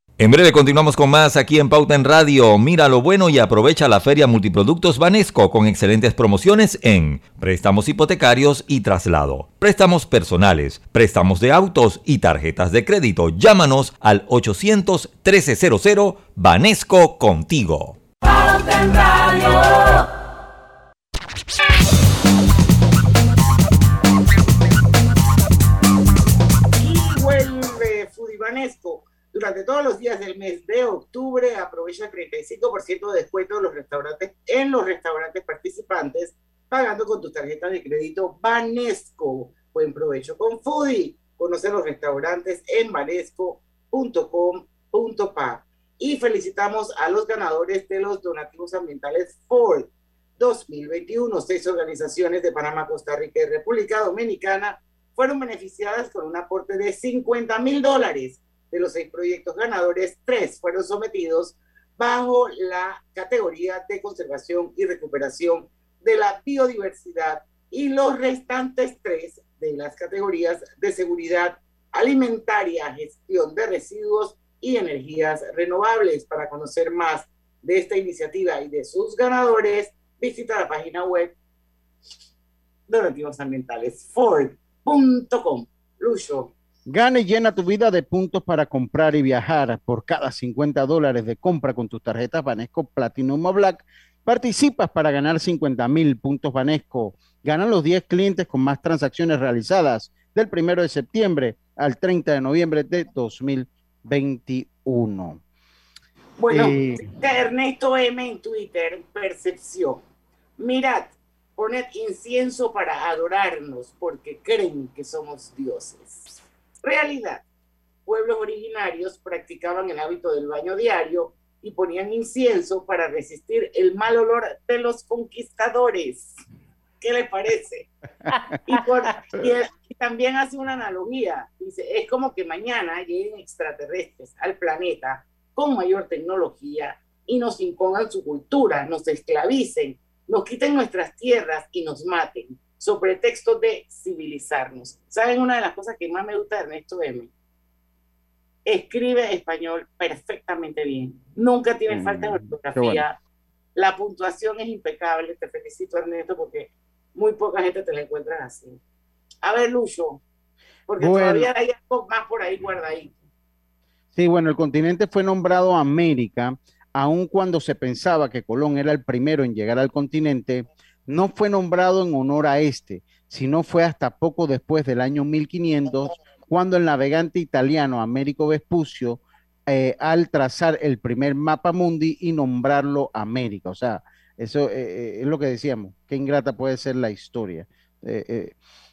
En breve continuamos con más aquí en Pauta en Radio. Mira lo bueno y aprovecha la feria Multiproductos Banesco con excelentes promociones en préstamos hipotecarios y traslado, préstamos personales, préstamos de autos y tarjetas de crédito. Llámanos al 800 1300 Banesco contigo. Pauta en Radio. Y vuelve Fudibanesco durante todos los días del mes de octubre aprovecha el 35% de descuento en los restaurantes, en los restaurantes participantes, pagando con tus tarjetas de crédito Banesco. Buen provecho con Foodie. Conoce los restaurantes en banesco.com.pa. Y felicitamos a los ganadores de los donativos ambientales Ford 2021. Seis organizaciones de Panamá, Costa Rica y República Dominicana fueron beneficiadas con un aporte de 50 mil dólares de los seis proyectos ganadores, tres fueron sometidos bajo la categoría de conservación y recuperación de la biodiversidad y los restantes tres de las categorías de seguridad alimentaria, gestión de residuos y energías renovables. Para conocer más de esta iniciativa y de sus ganadores, visita la página web donativos Gana y llena tu vida de puntos para comprar y viajar. Por cada 50 dólares de compra con tus tarjetas Banesco Platinum o Black, participas para ganar 50 mil puntos Banesco. Ganan los 10 clientes con más transacciones realizadas del 1 de septiembre al 30 de noviembre de 2021. Bueno, eh, Ernesto M en Twitter, percepción. Mirad, poned incienso para adorarnos porque creen que somos dioses. Realidad. Pueblos originarios practicaban el hábito del baño diario y ponían incienso para resistir el mal olor de los conquistadores. ¿Qué les parece? Y, también hace una analogía. Dice, es como que mañana lleguen extraterrestres al planeta con mayor tecnología y nos impongan su cultura, nos esclavicen, nos quiten nuestras tierras y nos maten, sobre texto de civilizarnos. ¿Saben una de las cosas que más me gusta de Ernesto M? Escribe español perfectamente bien. Nunca tiene mm, falta de ortografía. La puntuación es impecable. Te felicito, Ernesto, porque muy poca gente te la encuentra así. A ver, Lucho, porque todavía hay algo más por ahí guardadito. Sí, bueno, el continente fue nombrado América, aun cuando se pensaba que Colón era el primero en llegar al continente, no fue nombrado en honor a este, sino fue hasta poco después del año 1500, cuando el navegante italiano Américo Vespucio, eh, al trazar el primer mapa mundi y nombrarlo América. O sea, eso eh, eh, es lo que decíamos, qué ingrata puede ser la historia.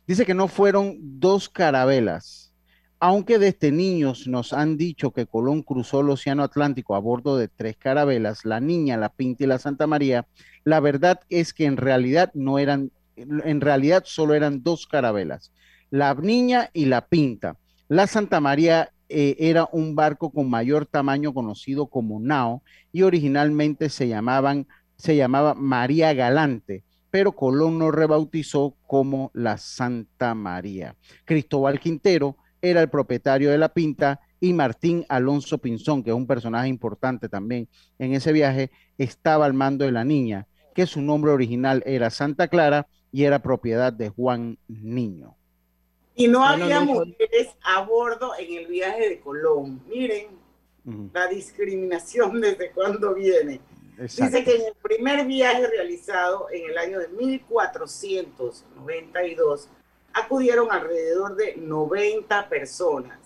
dice que no fueron dos carabelas, aunque desde niños nos han dicho que Colón cruzó el Océano Atlántico a bordo de tres carabelas, la Niña, la Pinta y la Santa María, la verdad es que en realidad no eran, en realidad solo eran dos carabelas, la Niña y la Pinta. La Santa María eh, era un barco con mayor tamaño conocido como nao y originalmente se llamaban, se llamaba María Galante, pero Colón no rebautizó como la Santa María. Cristóbal Quintero era el propietario de la pinta y Martín Alonso Pinzón, que es un personaje importante también en ese viaje, estaba al mando de la niña, que su nombre original era Santa Clara y era propiedad de Juan Niño. Y no había mujeres a bordo en el viaje de Colón. Miren la discriminación desde cuándo viene. Dice que en el primer viaje realizado en el año de 1492, acudieron alrededor de 90 personas,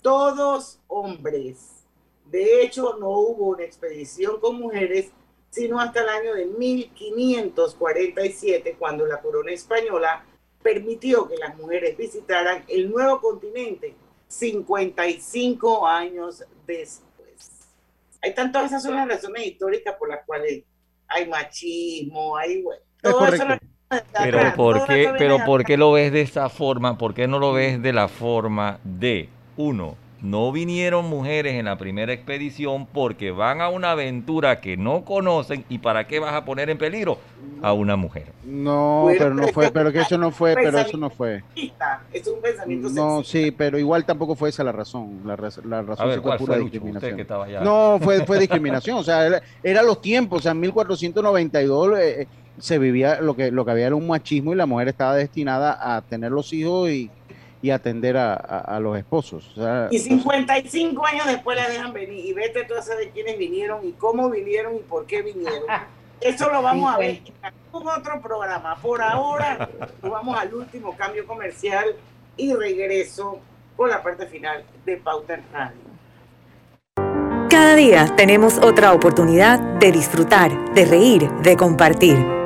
todos hombres. De hecho, no hubo una expedición con mujeres, sino hasta el año de 1547, cuando la corona española permitió que las mujeres visitaran el nuevo continente 55 años después. Hay tantas esas son las razones históricas por las cuales hay machismo, hay... todo eso pero ¿por, qué, pero ¿por qué lo ves de esa forma? ¿Por qué no lo ves de la forma de, uno, no vinieron mujeres en la primera expedición porque van a una aventura que no conocen y para qué vas a poner en peligro a una mujer. No, pero no fue, pero que eso no fue, pero eso no fue. Es un pensamiento No, sí, pero igual tampoco fue esa la razón. La, la razón fue pura discriminación. No, fue, fue discriminación. O sea, era, los tiempos, o sea, en 1492 eh, se vivía lo que, lo que había era un machismo y la mujer estaba destinada a tener los hijos y, atender a, los esposos. y 55 años después la dejan venir y vete tú a saber quiénes vinieron y cómo vinieron y por qué vinieron. Eso lo vamos a ver en algún otro programa. Por ahora nos vamos al último cambio comercial y regreso con la parte final de Pauta Radio. Cada día tenemos otra oportunidad de disfrutar, de reír, de compartir.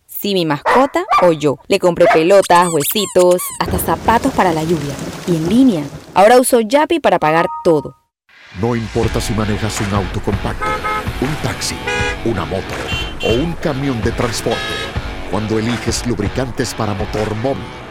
si mi mascota o yo. Le compré pelotas, huesitos, hasta zapatos para la lluvia. Y en línea. Ahora uso Yapi para pagar todo. No importa si manejas un auto compacto, un taxi, una moto o un camión de transporte. Cuando eliges lubricantes para motor móvil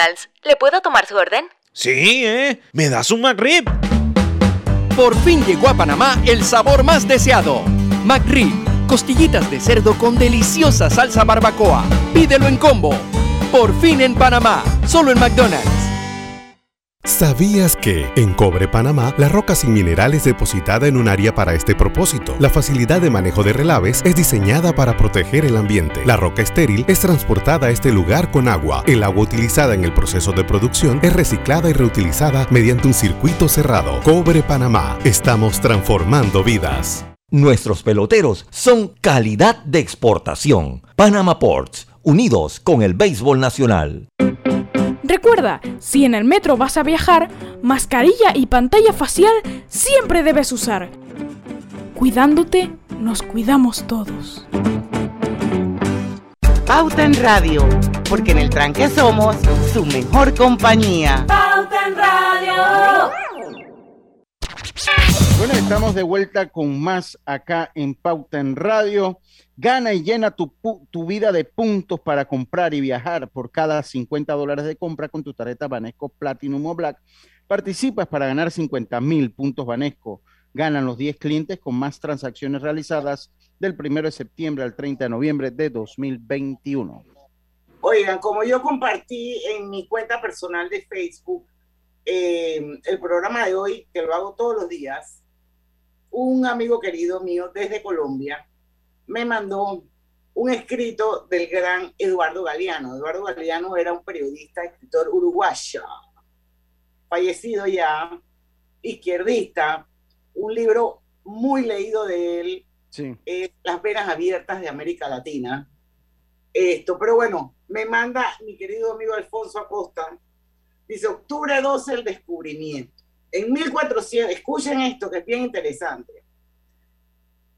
McDonald's. ¿Le puedo tomar su orden? Sí, ¿eh? ¿Me das un McRib? Por fin llegó a Panamá el sabor más deseado. McRib, costillitas de cerdo con deliciosa salsa barbacoa. Pídelo en combo. Por fin en Panamá, solo en McDonald's. ¿Sabías que en Cobre Panamá la roca sin mineral es depositada en un área para este propósito? La facilidad de manejo de relaves es diseñada para proteger el ambiente. La roca estéril es transportada a este lugar con agua. El agua utilizada en el proceso de producción es reciclada y reutilizada mediante un circuito cerrado. Cobre Panamá. Estamos transformando vidas. Nuestros peloteros son calidad de exportación. Panama Ports, unidos con el béisbol nacional. Recuerda, si en el metro vas a viajar, mascarilla y pantalla facial siempre debes usar. Cuidándote, nos cuidamos todos. Pauta en Radio, porque en el tranque somos su mejor compañía. Pauta en Radio. Bueno, estamos de vuelta con más acá en Pauta en Radio. Gana y llena tu, tu, vida de puntos para comprar y viajar por cada 50 dólares de compra con tu tarjeta Banesco Platinum o Black. Participas para ganar 50 mil puntos Banesco. Ganan los 10 clientes con más transacciones realizadas del 1 de septiembre al 30 de noviembre de 2021. Oigan, como yo compartí en mi cuenta personal de Facebook eh, el programa de hoy, que lo hago todos los días, un amigo querido mío desde Colombia me mandó un escrito del gran Eduardo Galeano. Eduardo Galeano era un periodista, escritor uruguayo, fallecido ya, izquierdista, un libro muy leído de él, Las venas abiertas de América Latina. Esto, pero bueno, me manda mi querido amigo Alfonso Acosta, dice octubre 12 el descubrimiento. En 1400, escuchen esto que es bien interesante.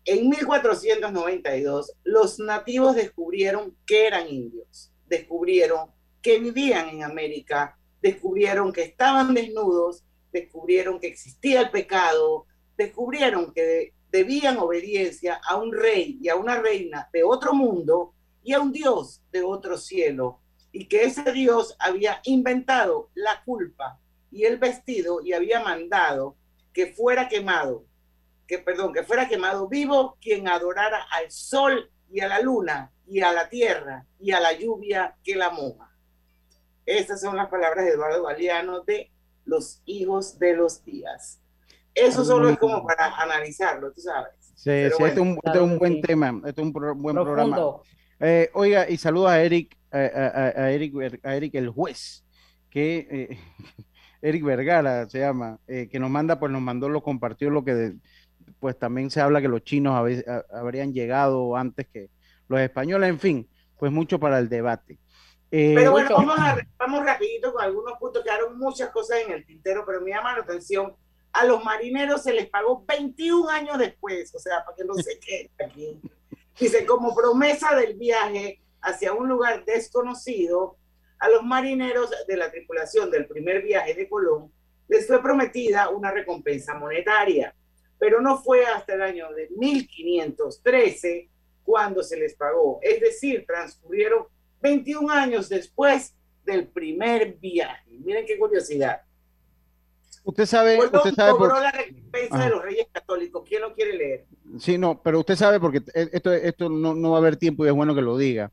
En 1492, los nativos descubrieron que eran indios, descubrieron que vivían en América, descubrieron que estaban desnudos, descubrieron que existía el pecado, descubrieron que debían obediencia a un rey y a una reina de otro mundo y a un dios de otro cielo, y que ese dios había inventado la culpa y el vestido y había mandado que fuera quemado, que perdón, que fuera quemado vivo quien adorara al sol y a la luna y a la tierra y a la lluvia que la moja. Estas son las palabras de Eduardo Galeano de los hijos de los días. Eso solo es como para analizarlo, tú sabes. Sí, este, es un, buen tema, este es un buen programa. Eh, oiga, y saluda a Eric, a, Eric, a Eric el juez, que eh, Eric Vergara se llama, eh, que nos manda, pues nos mandó, lo compartió, lo que pues también se habla que los chinos habrían llegado antes que los españoles, en fin, pues mucho para el debate. Eh, pero bueno, vamos, a, vamos rapidito con algunos puntos, quedaron muchas cosas en el tintero, pero me llama la atención, a los marineros se les pagó 21 años después, o sea, para que no se quede aquí. Dice, como promesa del viaje hacia un lugar desconocido, a los marineros de la tripulación del primer viaje de Colón les fue prometida una recompensa monetaria, pero no fue hasta el año de 1513 cuando se les pagó. Es decir, transcurrieron 21 años después del primer viaje. Miren qué curiosidad. Usted sabe, usted sabe cobró la recompensa de los Reyes Católicos. ¿Quién lo quiere leer? Sí, no, pero usted sabe porque esto, esto no, no va a haber tiempo y es bueno que lo diga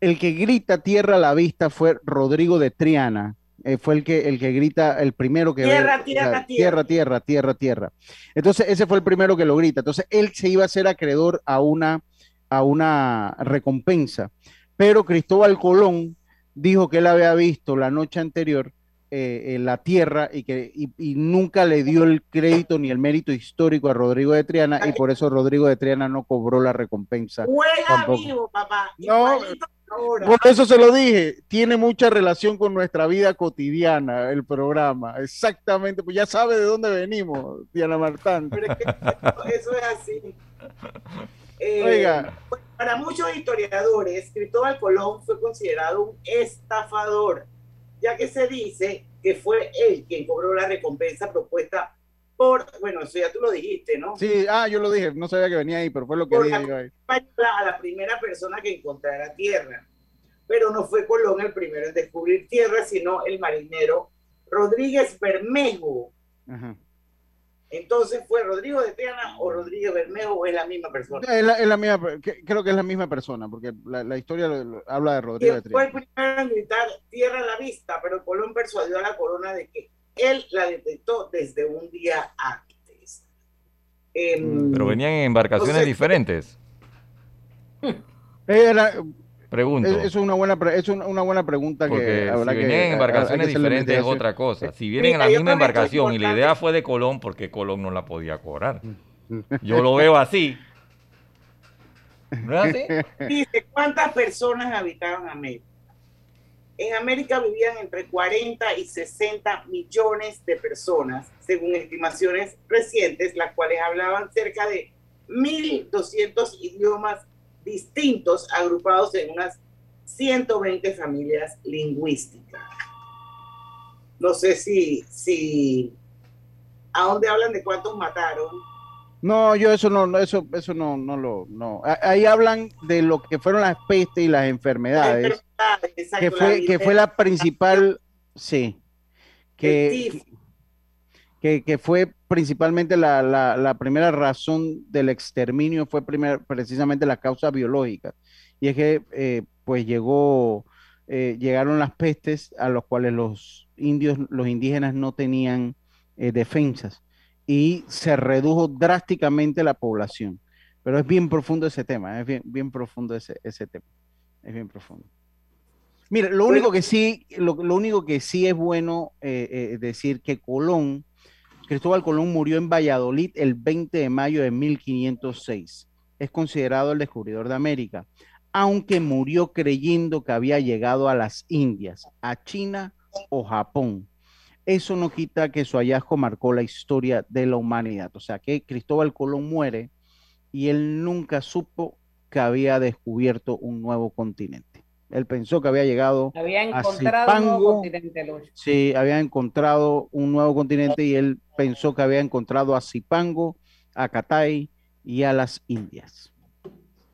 el que grita tierra a la vista fue Rodrigo de Triana. Eh, fue el que, el que grita, el primero que... Tierra, tierra, tierra, tierra, tierra, tierra, Entonces, ese fue el primero que lo grita. Entonces, él se iba a ser acreedor a una, a una recompensa. Pero Cristóbal Colón dijo que él había visto la noche anterior eh, en la tierra y que y, nunca le dio el crédito ni el mérito histórico a Rodrigo de Triana y por eso Rodrigo de Triana no cobró la recompensa. Juega vivo, papá. No, por eso se lo dije, tiene mucha relación con nuestra vida cotidiana el programa, exactamente, pues ya sabe de dónde venimos, Diana Martán. eso es así. Eh, Oiga. Para muchos historiadores, Cristóbal Colón fue considerado un estafador ya que se dice que fue él quien cobró la recompensa propuesta por, bueno, eso ya tú lo dijiste, ¿no? Sí, ah, yo lo dije, no sabía que venía ahí, pero fue lo que dije. a la primera persona que encontrara tierra. pero no fue Colón el primero en descubrir tierra, sino el marinero Rodríguez Bermejo. Entonces, ¿fue Rodrigo de Triana o Rodríguez Bermejo o es la misma persona? Es la, misma, creo que es la misma persona, porque la, historia habla de Rodrigo de Triana. Fue el primero en gritar tierra a la vista, pero Colón persuadió a la corona de que él la detectó desde un día antes. Em, pero venían en embarcaciones diferentes. Era, Pregunto. Es, una buena, es una, buena pregunta que si vienen en embarcaciones diferentes es otra cosa. Si vienen en la misma embarcación y la idea fue de Colón, porque Colón no la podía cobrar. Yo lo veo así. ¿No es así? Dice, ¿cuántas personas habitaban América? En América vivían entre 40 y 60 millones de personas, según estimaciones recientes, las cuales hablaban cerca de 1.200 idiomas distintos agrupados en unas 120 familias lingüísticas. No sé si, si, ¿a dónde hablan de cuántos mataron? No, yo eso no, eso, eso no, no lo, no. Ahí hablan de lo que fueron las pestes y las enfermedades, que fue, que fue la principal, sí, que, que, fue principalmente la, primera razón del exterminio, fue precisamente la causa biológica. Y es que eh, pues llegó, eh, llegaron las pestes a los cuales los indios, los indígenas no tenían eh, defensas y se redujo drásticamente la población. Pero es bien profundo ese tema, es bien, bien profundo ese, ese tema, es bien profundo. Mira, lo único que sí, lo, lo único que sí es bueno decir que Colón Cristóbal Colón murió en Valladolid el 20 de mayo de 1506. Es considerado el descubridor de América, aunque murió creyendo que había llegado a las Indias, a China o Japón. Eso no quita que su hallazgo marcó la historia de la humanidad. O sea que Cristóbal Colón muere y él nunca supo que había descubierto un nuevo continente. Él pensó que había llegado había encontrado un nuevo continente. Sí, había encontrado un nuevo continente y él pensó que había encontrado a Zipango, a Catay y a las Indias.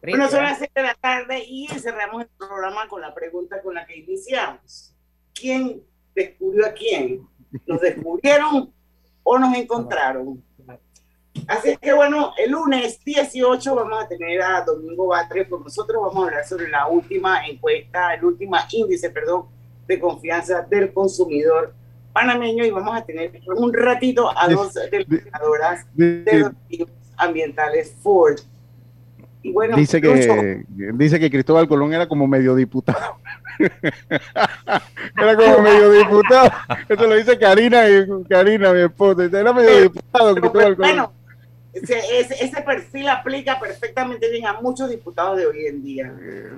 Bueno, son las 6 de la tarde y cerramos el programa con la pregunta con la que iniciamos. ¿Quién descubrió a quién? ¿Nos descubrieron o nos encontraron? Así que bueno, el lunes 18 vamos a tener a Domingo Batres con nosotros. Vamos a hablar sobre la última encuesta, el último índice, perdón, de confianza del consumidor panameño y vamos a tener un ratito a dos delegadoras de los ambientales Ford. Y bueno, dice que, dice que Cristóbal Colón era como medio diputado. era como medio diputado. Eso lo dice Karina, y Karina, mi esposa. Era medio diputado Cristóbal Colón ese, perfil aplica perfectamente bien a muchos diputados de hoy en día.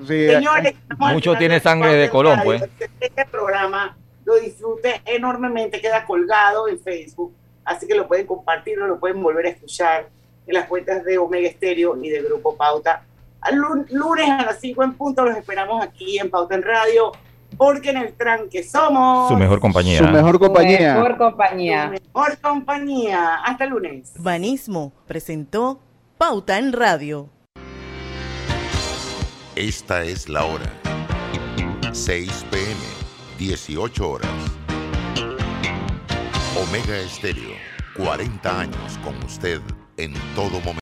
Señores, mucho tiene sangre de Colón, pues. Este programa lo disfrute enormemente, queda colgado en Facebook, así que lo pueden compartir, lo pueden volver a escuchar en las cuentas de Omega Estéreo y de Grupo Pauta. Al lunes a las 5 en punto los esperamos aquí en Pauta en Radio porque en el tranque somos su mejor compañía. Su mejor compañía. Su mejor compañía. Su mejor compañía. Hasta el lunes. Banismo presentó Pauta en Radio. Esta es la hora. 6 pm, 18 horas. Omega Estéreo, 40 años con usted en todo momento.